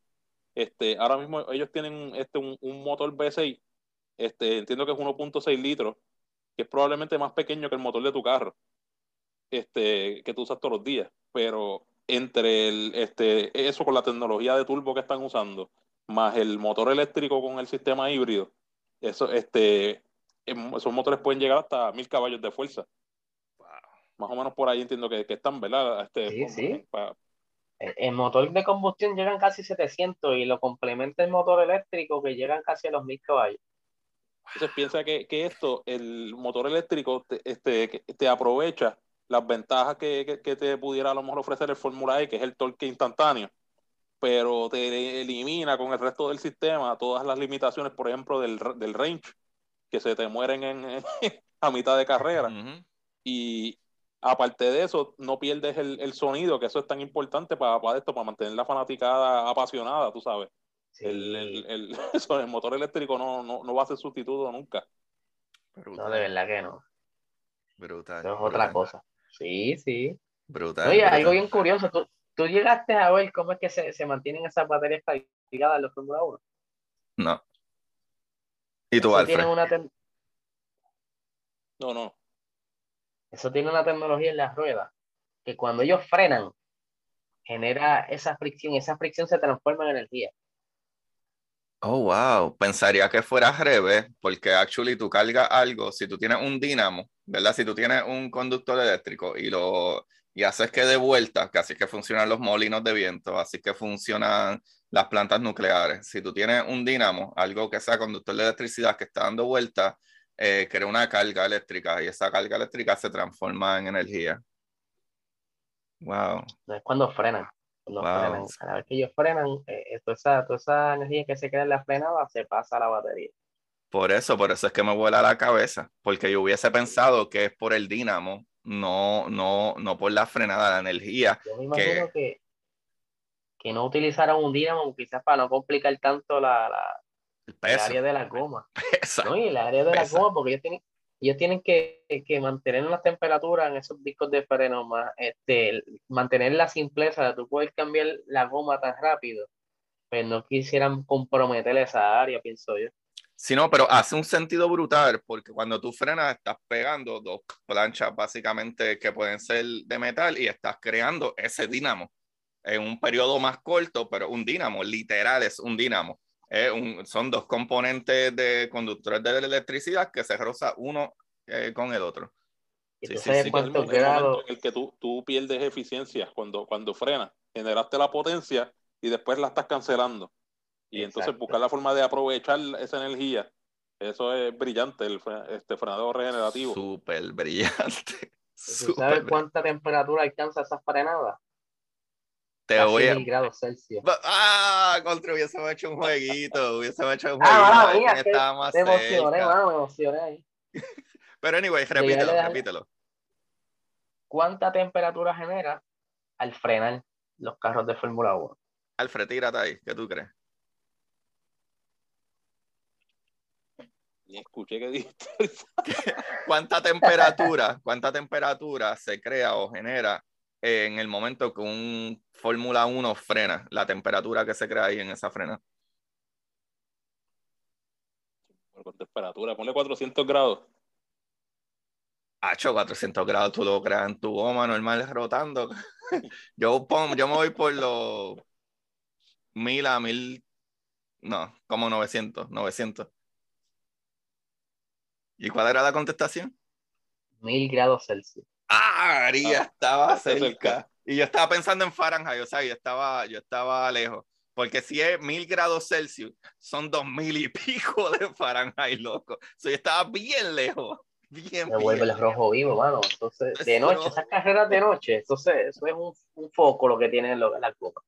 Este, ahora mismo ellos tienen este, un, un motor V6, este, entiendo que es 1.6 litros, que es probablemente más pequeño que el motor de tu carro, este, que tú usas todos los días. Pero entre el, este, eso con la tecnología de turbo que están usando, más el motor eléctrico con el sistema híbrido, eso, este, esos motores pueden llegar hasta mil caballos de fuerza. Más o menos por ahí entiendo que, que están, ¿verdad? Este,
sí, sí. El, motor de combustión llegan casi 700 y lo complementa el motor eléctrico que llegan casi a los mil caballos.
Entonces piensa que, que esto, el motor eléctrico, te, este, te aprovecha las ventajas que, que, te pudiera a lo mejor ofrecer el Fórmula E, que es el torque instantáneo, pero te elimina con el resto del sistema todas las limitaciones, por ejemplo, del, del range que se te mueren en, a mitad de carrera. Y aparte de eso, no pierdes el, sonido, que eso es tan importante para, para, esto, para mantener la fanaticada apasionada, tú sabes. El, el, el, motor eléctrico no, no, no, va a ser sustituto nunca.
No, de verdad que no.
Brutal.
Eso es otra cosa. Sí, sí.
Brutal.
Oye, algo bien curioso. ¿Tú, ¿Tú, llegaste a ver cómo es que se, se mantienen esas baterías calificadas en los Fórmula 1?
No. ¿Y tú, Alfred?
No, no.
Eso tiene una tecnología en las ruedas que cuando ellos frenan, genera esa fricción y esa fricción se transforma en energía.
Oh, wow. Pensaría que fuera al revés, porque actually tú cargas algo, si tú tienes un dínamo, ¿verdad? Si tú tienes un conductor eléctrico y lo y haces que de vuelta, que así que funcionan los molinos de viento, así que funcionan las plantas nucleares. Si tú tienes un dínamo, algo que sea conductor de electricidad que está dando vuelta, eh, crea una carga eléctrica y esa carga eléctrica se transforma en energía. Wow.
Es cuando frenan. Cuando frenan. Cada vez que ellos frenan, eh, toda, esa, toda esa energía que se queda en la frenada se pasa a la batería.
Por eso, por eso es que me vuela la cabeza, porque yo hubiese pensado que es por el dínamo, no, no, no por la frenada, la energía.
Yo me imagino que, que, no utilizaran un dínamo quizás para no complicar tanto la, la el, área de la goma. ¿no? Y el área de la goma, porque ellos tienen, ellos tienen que, que, mantener las temperaturas en esos discos de freno, más, este, mantener la simpleza de tú poder cambiar la goma tan rápido, pues no quisieran comprometer esa área, pienso yo.
Sí, no, pero hace un sentido brutal porque cuando tú frenas estás pegando dos planchas básicamente que pueden ser de metal y estás creando ese dínamo en un periodo más corto, pero un dínamo, literal es un dínamo. son dos componentes de conductores de electricidad que se rozan uno eh, con el otro.
Sí, sí, sí, el, en el que tú, tú pierdes eficiencia cuando, cuando frenas, generaste la potencia y después la estás cancelando. Y entonces buscar la forma de aprovechar esa energía. Eso es brillante, el este frenado regenerativo.
Súper brillante.
¿Sabes cuánta temperatura alcanza esa frenada?
Te voy a.
grados Celsius.
Ah, contra hubiésemos hecho un jueguito, hubiésemos hecho un ah, jueguito. Ah, estaba más
me emocioné, me emocioné ahí.
Pero anyway, repítelo, repítelo.
¿Cuánta temperatura genera al frenar los carros de Fórmula 1?
Alfred, tírate ahí, ¿qué tú crees?
Ni escuché que dijiste.
¿Cuánta temperatura, cuánta temperatura se crea o genera en el momento que un Fórmula 1 frena? La temperatura que se crea ahí en esa frena.
Con temperatura, ponle 400 grados.
Hacho, 400 grados tú lo creas en tu goma normal rotando. yo, yo me voy por los 1000 a 1000, no, como 900, 900. ¿Y cuál era la contestación?
Mil grados Celsius.
Ah, María, ah, estaba cerca. Y yo estaba pensando en Fahrenheit, o sea, yo estaba, yo estaba lejos. Porque si es mil grados Celsius, son dos mil y pico de Fahrenheit, loco. O sea, yo estaba bien lejos. Bien,
Me vuelve el rojo vivo, mano. Entonces, de noche, esas carreras de noche, entonces, eso es un, un foco lo que tiene la copa.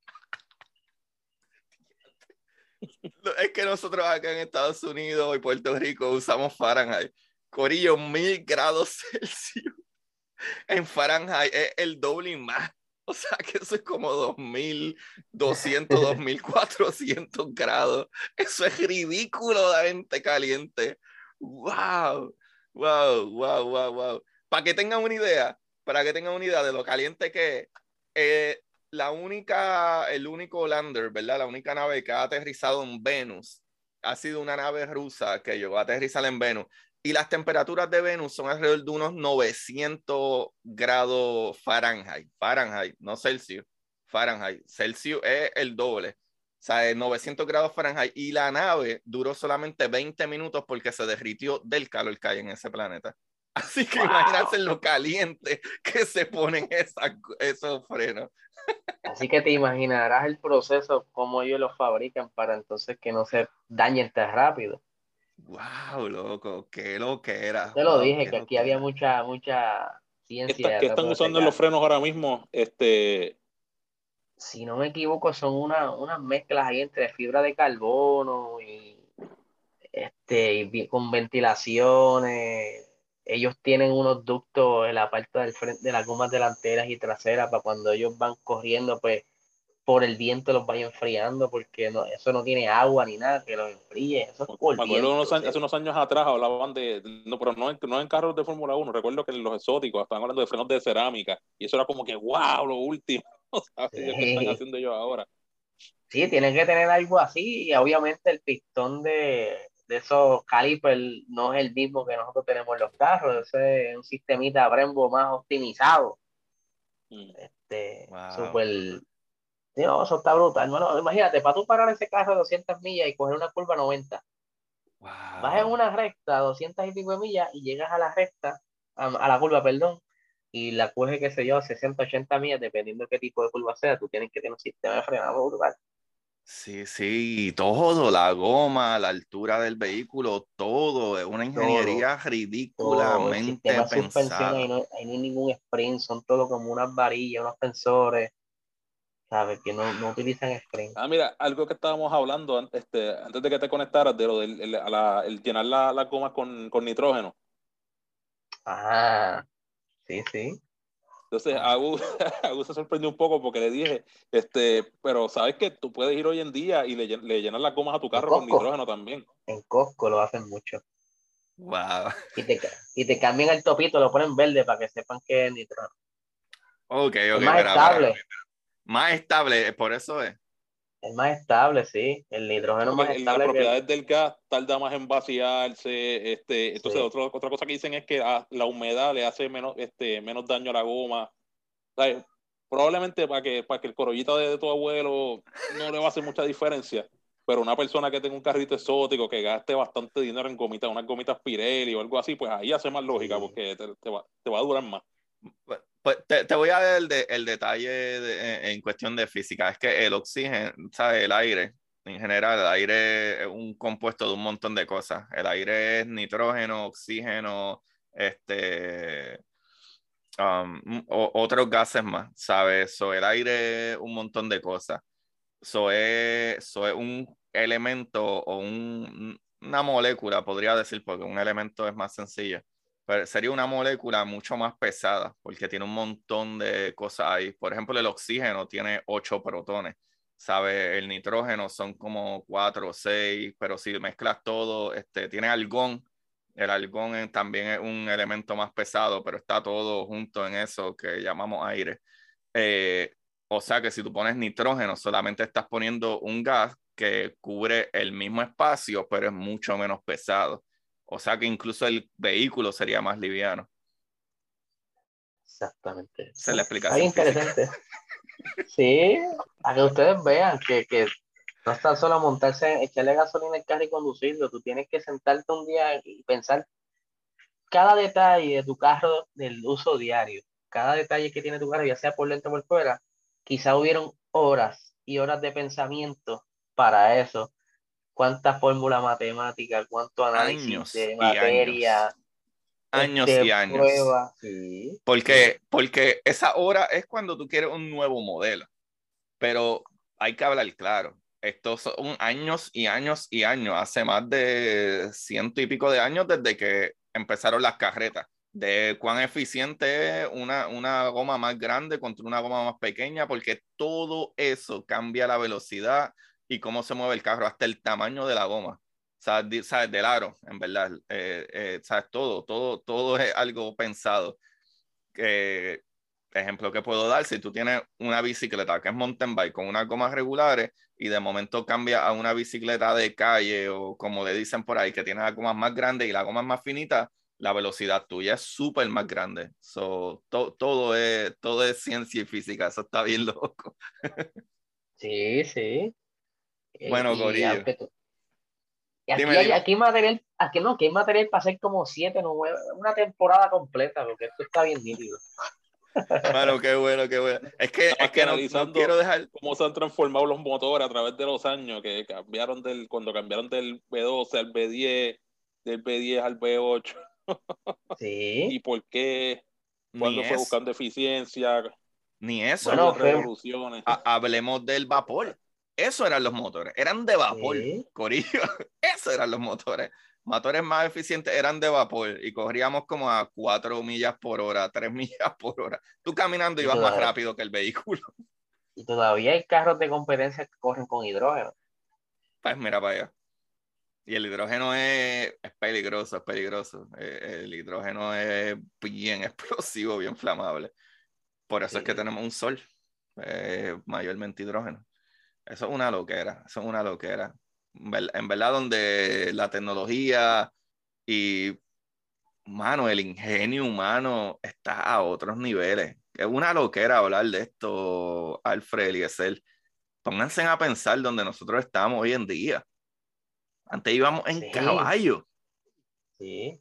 Es que nosotros acá en Estados Unidos y Puerto Rico usamos Fahrenheit. Corillo, mil grados Celsius. En Fahrenheit es el doble más. O sea que eso es como 2200, 2400 grados. Eso es gente caliente. ¡Wow! ¡Wow! ¡Wow! ¡Wow! ¡Wow! Para que tengan una idea, para que tengan una idea de lo caliente que es, eh, la única, el único lander, ¿verdad? La única nave que ha aterrizado en Venus ha sido una nave rusa que llegó a aterrizar en Venus. Y las temperaturas de Venus son alrededor de unos 900 grados Fahrenheit. Fahrenheit, no Celsius. Fahrenheit. Celsius es el doble. O sea, 900 grados Fahrenheit. Y la nave duró solamente 20 minutos porque se derritió del calor que hay en ese planeta. Así que imagínate lo caliente que se ponen esos frenos.
Así que te imaginarás el proceso, cómo ellos lo fabrican para entonces que no se dañen tan rápido.
Wow, loco, qué lo que era.
Te lo dije, que aquí había mucha, mucha ciencia.
¿Qué están usando los frenos ahora mismo? Este...
Si no me equivoco, son una, unas mezclas ahí entre fibra de carbono y este, con ventilaciones ellos tienen unos ductos en la parte del frente de las gomas delanteras y traseras para cuando ellos van corriendo, pues por el viento los vayan enfriando, porque no, eso no tiene agua ni nada que los enfríe. Eso es por
hace unos años atrás hablaban de, no, pero no en, no en carros de Fórmula 1, recuerdo que en los exóticos estaban hablando de frenos de cerámica, y eso era como que, wow, lo último, ¿sabes? ¿Qué están haciendo ellos ahora?
Sí, tienen que tener algo así, y obviamente el pistón de, de esos calipers no es el mismo que nosotros tenemos en los carros, ese es un sistemita Brembo más optimizado. Mm. Este, súper. eso está brutal. Bueno, imagínate, para tú parar ese carro de 200 millas y coger una curva 90. Vas en una recta, 200 y pico de millas, y llegas a la recta, a, la curva, perdón, y la coge, qué sé yo, 60, 80 millas, dependiendo de qué tipo de curva sea, tú tienes que tener un sistema de frenado brutal.
Sí, sí, todo, la goma, la altura del vehículo, todo, es una ingeniería ridículamente pensada.
Ahí no, hay ningún sprint, son todo como unas varillas, unos sensores, ¿sabes? Que no, no utilizan sprint.
Ah, mira, algo que estábamos hablando antes, este, antes de que te conectaras, de lo del el, llenar la, la goma con, con nitrógeno.
Ah, sí, sí.
Entonces, Agus, se sorprendió un poco porque le dije, este, pero sabes que tú puedes ir hoy en día y le, le llenas las gomas a tu carro con nitrógeno también.
En Costco lo hacen mucho.
Wow.
Y te, y te cambian el topito, lo ponen verde para que sepan que es nitrógeno.
Ok, ok. más estable. Más estable, por eso es.
Es más estable, sí. El nitrógeno más estable.
Las propiedades del gas tarda más en vaciarse. Este, entonces, otra cosa que dicen es que la humedad le hace menos, este, menos daño a la goma. probablemente para que, para que el corollito de, tu abuelo no le va a hacer mucha diferencia. Pero una persona que tenga un carrito exótico, que gaste bastante dinero en gomitas, unas gomitas Pirelli o algo así, pues ahí hace más lógica porque te, va, te va a durar más.
Pues te, voy a dar el, detalle en cuestión de física. Es que el oxígeno, ¿sabes? El aire, en general, el aire es un compuesto de un montón de cosas. El aire es nitrógeno, oxígeno, este, um, otros gases más, ¿sabes? So, el aire es un montón de cosas. Eso es, es un elemento o una molécula, podría decir, porque un elemento es más sencillo sería una molécula mucho más pesada porque tiene un montón de cosas ahí. Por ejemplo, el oxígeno tiene ocho protones, ¿sabe? El nitrógeno son como cuatro o seis, pero si mezclas todo, este, tiene argón. El argón también es un elemento más pesado, pero está todo junto en eso que llamamos aire. Eh, o sea que si tú pones nitrógeno, solamente estás poniendo un gas que cubre el mismo espacio, pero es mucho menos pesado. O sea que incluso el vehículo sería más liviano.
Exactamente.
Se le explica.
interesante. sí, a que ustedes vean que, que no es tan solo montarse, echarle gasolina al carro y conducirlo. Tú tienes que sentarte un día y pensar cada detalle de tu carro del uso diario, cada detalle que tiene tu carro, ya sea por dentro o por fuera, quizá hubieron horas y horas de pensamiento para eso cuánta fórmula matemática, cuánto análisis de materia.
Años, y años. Porque, porque esa hora es cuando tú quieres un nuevo modelo. Pero hay que hablar claro. Estos son años y años y años. Hace más de ciento y pico de años desde que empezaron las carretas. De cuán eficiente es una, una goma más grande contra una goma más pequeña, porque todo eso cambia la velocidad, y cómo se mueve el carro, hasta el tamaño de la goma, ¿sabes? ¿sabes? Del aro, en verdad, eh, eh, ¿sabes? Todo, todo, todo es algo pensado. Eh, ejemplo que puedo dar, si tú tienes una bicicleta que es mountain bike con unas gomas regulares y de momento cambia a una bicicleta de calle o como le dicen por ahí, que tiene las gomas más grandes y la goma más finita, la velocidad tuya es súper más grande. So, todo, es, todo es ciencia y física, eso está bien loco.
sí, sí.
Eh, bueno, Corillo.
Y aquí, hay, aquí, material, aquí no, que hay material para hacer como siete, nueve, una temporada completa, porque esto está bien nítido.
Bueno, qué bueno, qué bueno. Es que, es que no, quiero dejar.
Cómo se han transformado los motores a través de los años, que cambiaron del, cuando cambiaron del B12 al B10, del B10 al B8.
Sí.
¿Y por qué? Cuando fue buscando eficiencia.
Ni eso.
Bueno,
revoluciones. hablemos del vapor. Eso eran los motores, eran de vapor, corillo. Eso eran los motores. Motores más eficientes eran de vapor y corríamos como a 4 millas por hora, 3 millas por hora. Tú caminando ibas más rápido que el vehículo.
Y todavía hay carros de competencia que corren con hidrógeno.
Pues mira para allá. Y el hidrógeno es, peligroso, es peligroso. Eh, el hidrógeno es bien explosivo, bien flamable. Por eso es que tenemos un sol, eh, mayormente hidrógeno. Eso es una loquera, eso es una loquera. En verdad, donde la tecnología y, mano, el ingenio humano está a otros niveles. es una loquera hablar de esto, Alfred y Eliezer. Pónganse a pensar donde nosotros estamos hoy en día. Antes íbamos en caballo.
Sí.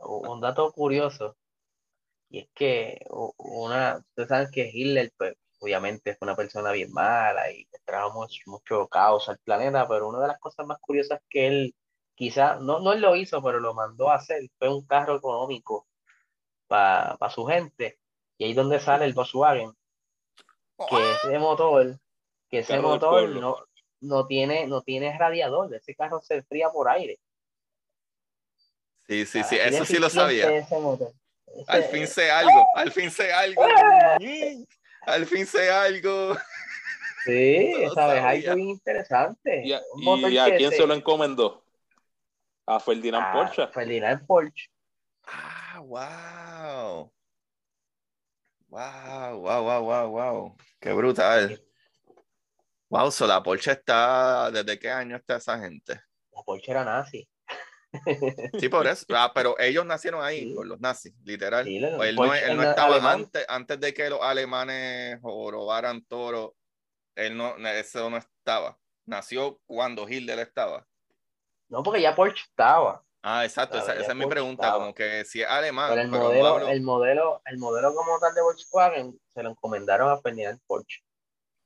Un dato curioso. Y es que una, ustedes saben que Hitler, pues, obviamente fue una persona bien mala y trajo mucho, mucho caos al planeta, pero una de las cosas más curiosas que él quizá, no, no él lo hizo, pero lo mandó a hacer, fue un carro económico para su gente. Y ahí es donde sale el Volkswagen, que ese motor, que ese motor no, no, tiene, no tiene radiador, ese carro se enfría por aire.
Sí, sí, sí, eso sí lo sabía. al fin sé algo, al fin sé algo. Al fin sé algo.
Sí, sabes, algo bien interesante.
¿Y a, quién se... lo encomendó? A Ferdinand Porsche.
Ferdinand Porsche.
Ah, wow. Wow, wow, wow, wow, wow. Qué brutal. Wow, so la Porsche está. ¿Desde qué año está esa gente?
La Porsche era nazi.
Sí, por eso. Ah, pero ellos nacieron ahí, con los nazis, literal. él, no, él no, estaba antes, antes de que los alemanes robaran toro. Él no, eso no estaba. Nació cuando Hitler estaba.
No, porque ya Porsche estaba.
Ah, exacto, esa, es mi pregunta, como que si es alemán.
Pero el, modelo, el, modelo, el modelo como tal de Volkswagen se lo encomendaron a Ferdinand Porsche.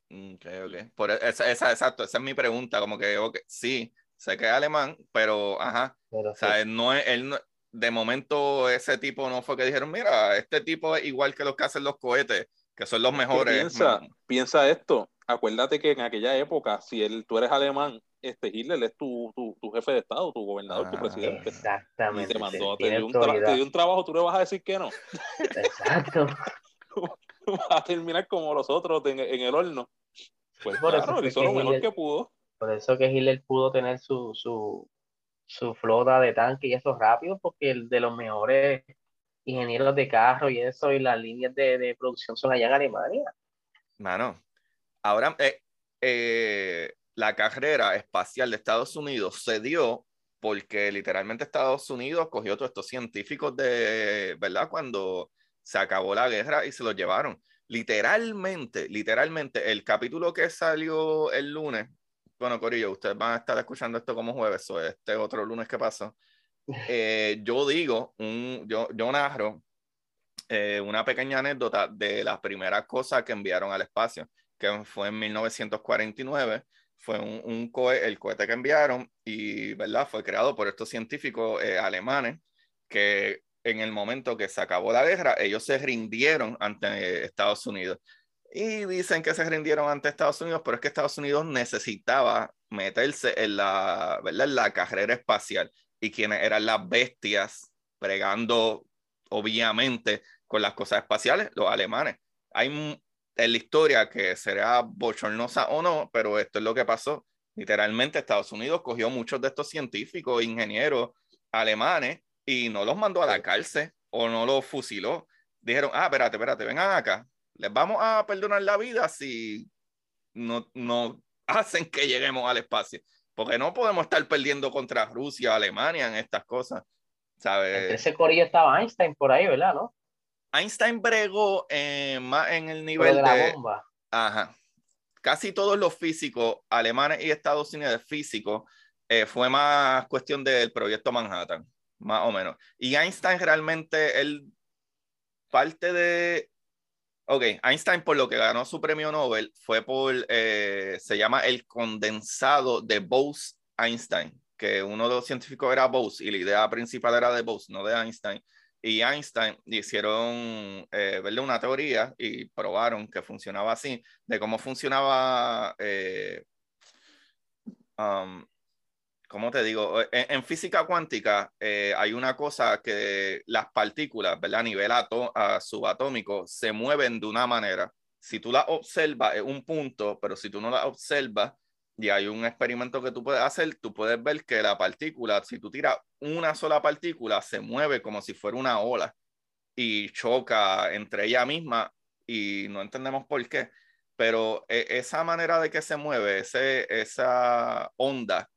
Mm, ok, ok. Por e, esa, esa, exacto, esa es mi pregunta, como que sí, sé que es alemán, pero ajá. o sea, no es, él de momento ese tipo no fue que dijeron, mira, este tipo es igual que los que hacen los cohetes, que son los mejores.
Piensa, piensa esto, acuérdate que en aquella época, si él, tú eres alemán este Hitler es tu, tu, tu, jefe de Estado, tu gobernador, tu ah, presidente.
Exactamente.
Y te mandó, te dio, un te dio, un trabajo, tú le vas a decir que no.
Exacto.
vas a terminar como los otros en, en el horno. Pues por claro, eso hizo lo mejor que pudo.
Por eso que Hitler pudo tener su, su, su flota de tanques y esos rápidos, porque el de los mejores ingenieros de carro y eso, y las líneas de, de producción son allá en Alemania.
Mano, ahora, eh, eh, la carrera espacial de Estados Unidos se dio porque literalmente Estados Unidos cogió todos estos científicos de, ¿verdad? Cuando se acabó la guerra y se los llevaron. Literalmente, literalmente, el capítulo que salió el lunes, bueno, Corillo, ustedes van a estar escuchando esto como jueves o este otro lunes que pasó. Eh, yo digo, un, yo, yo narro eh, una pequeña anécdota de las primeras cosas que enviaron al espacio, que fue en 1949 fue un, un el cohete que enviaron y, ¿verdad? Fue creado por estos científicos eh, alemanes que en el momento que se acabó la guerra, ellos se rindieron ante Estados Unidos. Y dicen que se rindieron ante Estados Unidos, pero es que Estados Unidos necesitaba meterse en la, ¿verdad? En la carrera espacial. Y quienes eran las bestias pregando, obviamente, con las cosas espaciales, los alemanes. Hay en la historia que será bochornosa o no, pero esto es lo que pasó. Literalmente Estados Unidos cogió muchos de estos científicos, ingenieros alemanes y no los mandó a la cárcel o no los fusiló. Dijeron, ah, espérate, espérate, vengan acá. Les vamos a perdonar la vida si no, no hacen que lleguemos al espacio. Porque no podemos estar perdiendo contra Rusia, Alemania en estas cosas. ¿sabes?
ese corillo estaba Einstein por ahí, ¿verdad? ¿No?
Einstein bregó eh, más en el nivel de, la bomba. Ajá. Casi todos los físicos alemanes y Estados Unidos físicos eh, fue más cuestión del proyecto Manhattan, más o menos. Y Einstein realmente, él parte de... Ok, Einstein por lo que ganó su premio Nobel fue por, eh, se llama el condensado de Bose-Einstein, que uno de los científicos era Bose y la idea principal era de Bose, no de Einstein. Y Einstein hicieron eh, una teoría y probaron que funcionaba así, de cómo funcionaba, eh, um, ¿cómo te digo? En, física cuántica eh, hay una cosa que las partículas, ¿verdad? A nivel subatómico se mueven de una manera. Si tú las observas es un punto, pero si tú no las observas, y hay un experimento que tú puedes hacer, tú puedes ver que la partícula, si tú tiras una sola partícula, se mueve como si fuera una ola y choca entre ella misma y no entendemos por qué. Pero e, esa manera de que se mueve, ese, esa onda,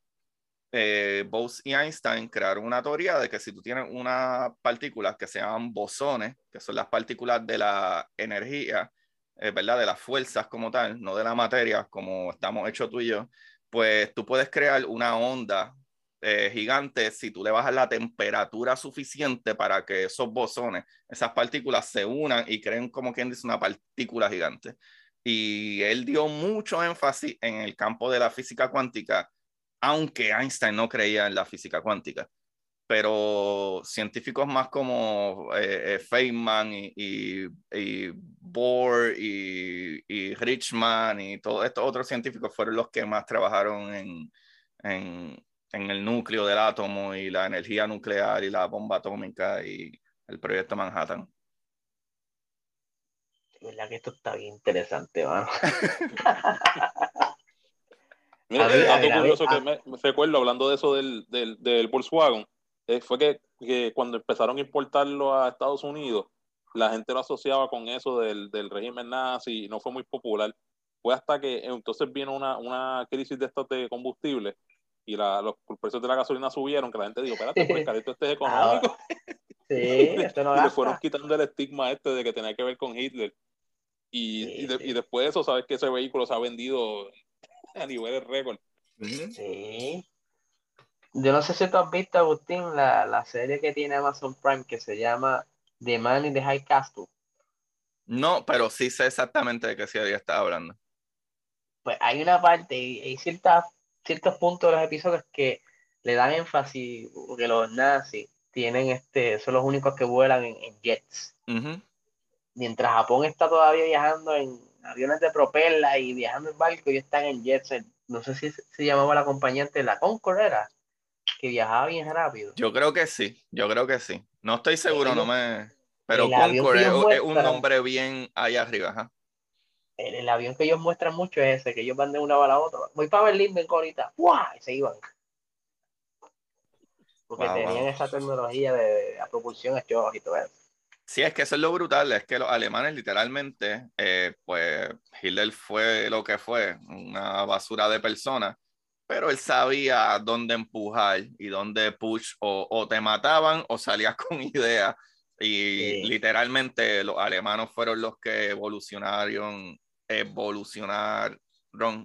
eh, Bose y Einstein crearon una teoría de que si tú tienes unas partículas que se llaman bosones, que son las partículas de la energía, eh, ¿verdad? De las fuerzas como tal, no de la materia, como estamos hechos tú y yo, pues tú puedes crear una onda eh, gigante si tú le bajas la temperatura suficiente para que esos bosones, esas partículas se unan y creen como quien dice una partícula gigante. Y él dio mucho énfasis en el campo de la física cuántica, aunque Einstein no creía en la física cuántica pero científicos más como eh, eh, Feynman y, y, y Bohr y, y, Richman y todos estos otros científicos fueron los que más trabajaron en, en, en, el núcleo del átomo y la energía nuclear y la bomba atómica y el proyecto Manhattan.
verdad que esto está bien interesante, mano.
Mira, dato curioso que me, me, recuerdo hablando de eso del, del, del Volkswagen eh, fue que, que, cuando empezaron a importarlo a Estados Unidos, la gente lo asociaba con eso del, del régimen nazi y no fue muy popular. Fue hasta que entonces vino una, una crisis de estos de combustible y la, los precios de la gasolina subieron, que la gente dijo, espérate, pues, carito este es económico.
sí, esto no
y le fueron quitando el estigma este de que tenía que ver con Hitler. Y, sí, y, de, sí. y, después de eso, sabes que ese vehículo se ha vendido a niveles récord.
Sí. Yo no sé si tú has visto, Agustín, la, la serie que tiene Amazon Prime que se llama The Man in the High Castle.
No, pero sí sé exactamente de qué serie está hablando.
Pues hay una parte y hay ciertas, ciertos puntos de los episodios que le dan énfasis que los nazis tienen este, son los únicos que vuelan en, en jets.
Uh -huh.
Mientras Japón está todavía viajando en aviones de propela y viajando en barco, ellos están en jets. No sé si se llamaba la acompañante la Concorde era que viajaba bien rápido.
Yo creo que sí, yo creo que sí. No estoy seguro, el, no me. Pero Concorde es, muestran, es, un nombre bien allá arriba. Ajá.
El, el, avión que ellos muestran mucho es ese, que ellos van de una bala a otra. Voy para Berlín, vengo ahorita. ¡Buah! Y se iban. Porque wow, tenían wow. esa tecnología de, de la propulsión a y todo eso.
Sí, es que eso es lo brutal, es que los alemanes literalmente, eh, pues Hitler fue lo que fue, una basura de personas, pero él sabía dónde empujar y dónde push, o, o te mataban o salías con ideas. Y sí. literalmente los alemanes fueron los que evolucionaron, evolucionaron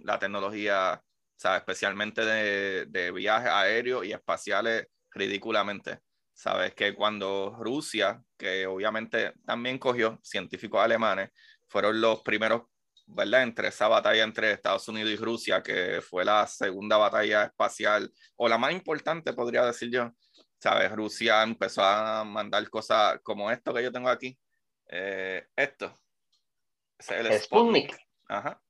la tecnología, o sea, especialmente de, de viajes aéreos y espaciales ridículamente. Sabes que cuando Rusia, que obviamente también cogió científicos alemanes, fueron los primeros ¿verdad? Entre esa batalla entre Estados Unidos y Rusia, que fue la segunda batalla espacial, o la más importante, podría decir yo. ¿Sabes? Rusia empezó a mandar cosas como esto que yo tengo aquí. Eh, esto.
es el Sputnik.
Ajá.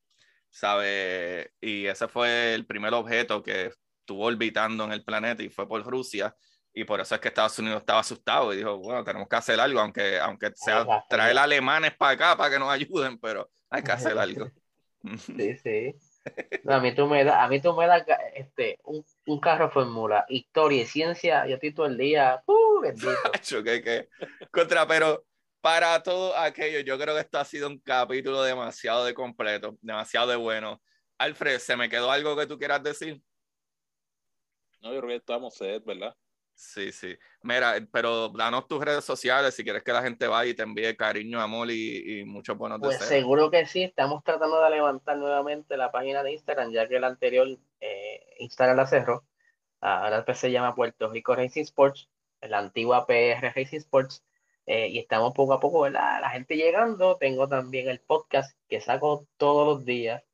¿Sabes? Y ese fue el primer objeto que estuvo orbitando en el planeta y fue por Rusia. Y por eso es que Estados Unidos estaba asustado y dijo, bueno, tenemos que hacer algo, aunque, aunque sea traer alemanes para acá para que nos ayuden, pero hay que hacer algo.
Sí, sí. No, a mí tú me das, a mí tú me das este, un, un, carro fórmula, historia y ciencia, yo estoy todo el día, uh, bendito.
¿Qué, qué? Contra, pero para todo aquello, yo creo que esto ha sido un capítulo demasiado de completo, demasiado de bueno. Alfred, ¿se me quedó algo que tú quieras decir?
No, yo creo que estamos set, ¿verdad?
Sí, sí. Mira, pero danos tus redes sociales si quieres que la gente vaya y te envíe cariño, amor y, y muchos buenos
pues
deseos.
seguro que sí. Estamos tratando de levantar nuevamente la página de Instagram, ya que el anterior eh, Instagram la cerró. Ahora pues se llama Puerto Rico Racing Sports, la antigua PR Racing Sports. Eh, y estamos poco a poco, ¿verdad? La gente llegando. Tengo también el podcast que saco todos los días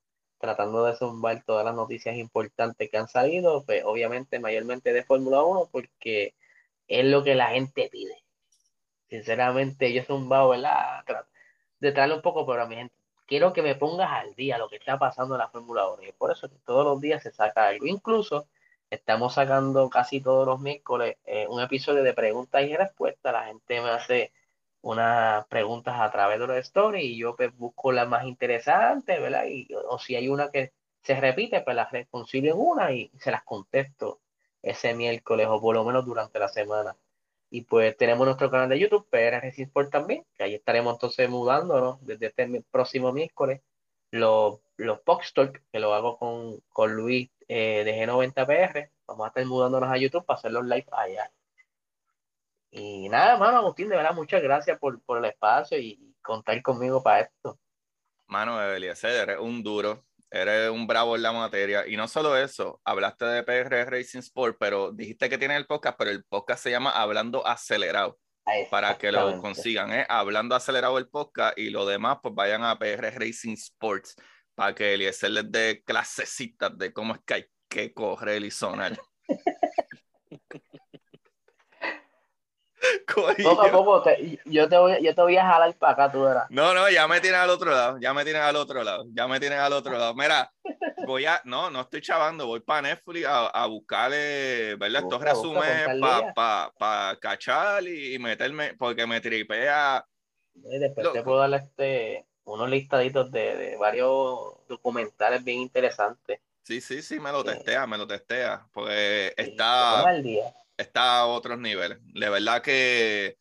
tratando de zumbar todas las noticias importantes que han salido, pues obviamente mayormente de Fórmula 1, porque es lo que la gente pide. Sinceramente, yo zumbado, ¿verdad? De traerle un poco, pero a mi gente, quiero que me pongas al día lo que está pasando en la Fórmula 1, y por eso que todos los días se saca algo. Incluso estamos sacando casi todos los miércoles eh, un episodio de preguntas y respuestas. La gente me hace unas preguntas a través de los stories y yo pues, busco las más interesantes, ¿verdad? Y, o si hay una que se repite, pues las reconcilio en una y se las contesto ese miércoles o por lo menos durante la semana. Y pues tenemos nuestro canal de YouTube, PR Sport también, que ahí estaremos entonces mudándonos desde este próximo miércoles. Los, los Talk, que lo hago con, con Luis eh, de G90PR, vamos a estar mudándonos a YouTube para hacer los live allá. Y nada, mano, Agustín, de verdad, muchas gracias por, por el espacio y contar conmigo para esto.
Mano, Eliezer, eres un duro, eres un bravo en la materia. Y no solo eso, hablaste de PR Racing Sport, pero dijiste que tiene el podcast, pero el podcast se llama Hablando Acelerado. Para que lo consigan, ¿eh? Hablando Acelerado el podcast y lo demás, pues vayan a PR Racing Sports para que Eliezer les dé clasecitas de cómo es que hay que correr y sonar.
Poco a poco, yo, te voy, yo te voy a jalar para acá, tú verás.
No, no, ya me tienes al otro lado, ya me tienes al otro lado, ya me tienes al otro lado. Mira, voy a, no, no estoy chavando, voy para Netflix a, a buscarle, ¿verdad? Estos resúmenes para pa, cachar y, meterme, porque me tripea.
después te puedo dar este, unos listaditos de, de varios documentales bien interesantes.
Sí, sí, sí, me lo testea, me lo testea, pues está está a otros niveles. De verdad que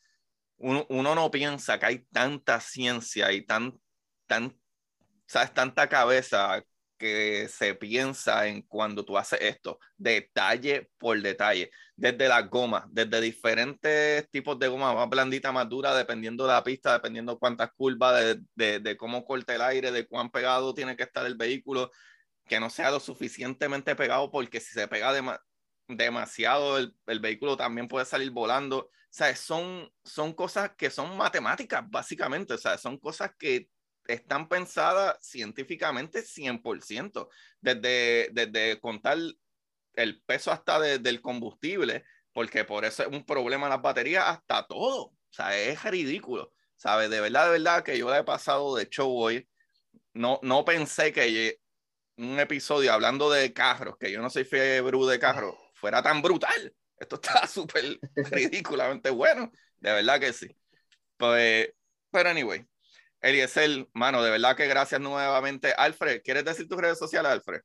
uno, no piensa que hay tanta ciencia y tan, tan, ¿sabes? tanta cabeza que se piensa en cuando tú haces esto, detalle por detalle, desde las gomas, desde diferentes tipos de goma, más blandita, más dura, dependiendo de la pista, dependiendo cuántas curvas, de, de, cómo corta el aire, de cuán pegado tiene que estar el vehículo, que no sea lo suficientemente pegado, porque si se pega de, demasiado, el, el, vehículo también puede salir volando. O sea, son, son cosas que son matemáticas, básicamente. O sea, son cosas que están pensadas científicamente 100%, desde, desde contar el peso hasta del combustible, porque por eso es un problema las baterías, hasta todo. O sea, es ridículo. ¿Sabes? De verdad, de verdad que yo le he pasado de show hoy. No, no pensé que un episodio hablando de carros, que yo no soy fiebre de carros, fuera tan brutal. Esto está súper ridículamente bueno. De verdad que sí. Pues, pero anyway, Eliezer, mano, de verdad que gracias nuevamente. Alfred, ¿quieres decir tus redes sociales, Alfred?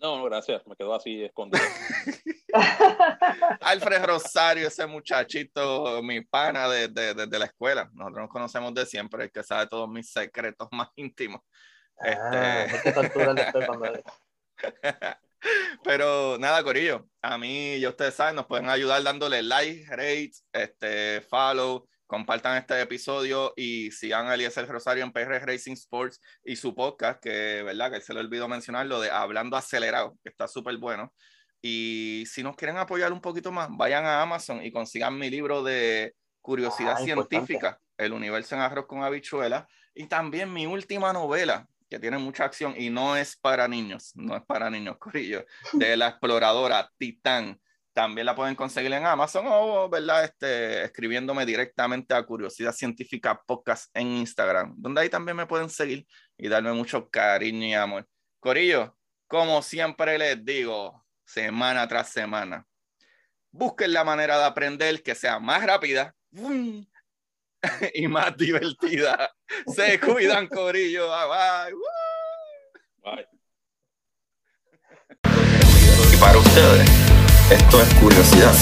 No, no, gracias. Me quedo así escondido.
Alfred Rosario, ese muchachito, mi pana desde de, de, la escuela. Nosotros nos conocemos de siempre, el que sabe todos mis secretos más íntimos. Ah, este... Pero nada, Corillo, a mí, ya ustedes saben, nos pueden ayudar dándole like, rate, este, follow, compartan este episodio y sigan a Eliezer Rosario en PR Racing Sports y su podcast, que verdad que se le olvidó mencionar, lo de Hablando Acelerado, que está súper bueno. Y si nos quieren apoyar un poquito más, vayan a Amazon y consigan mi libro de curiosidad ah, científica, El universo en arroz con habichuela, y también mi última novela, que tiene mucha acción y no es para niños, no es para niños, Corillo, de la exploradora Titán. También la pueden conseguir en Amazon o, ¿verdad? Este, escribiéndome directamente a Curiosidad Científica Podcast en Instagram, donde ahí también me pueden seguir y darme mucho cariño y amor. Corillo, como siempre les digo, semana tras semana, busquen la manera de aprender que sea más rápida y más divertida. Se cuidan, Corillo. Bye, bye.
Y para ustedes, esto es curiosidad.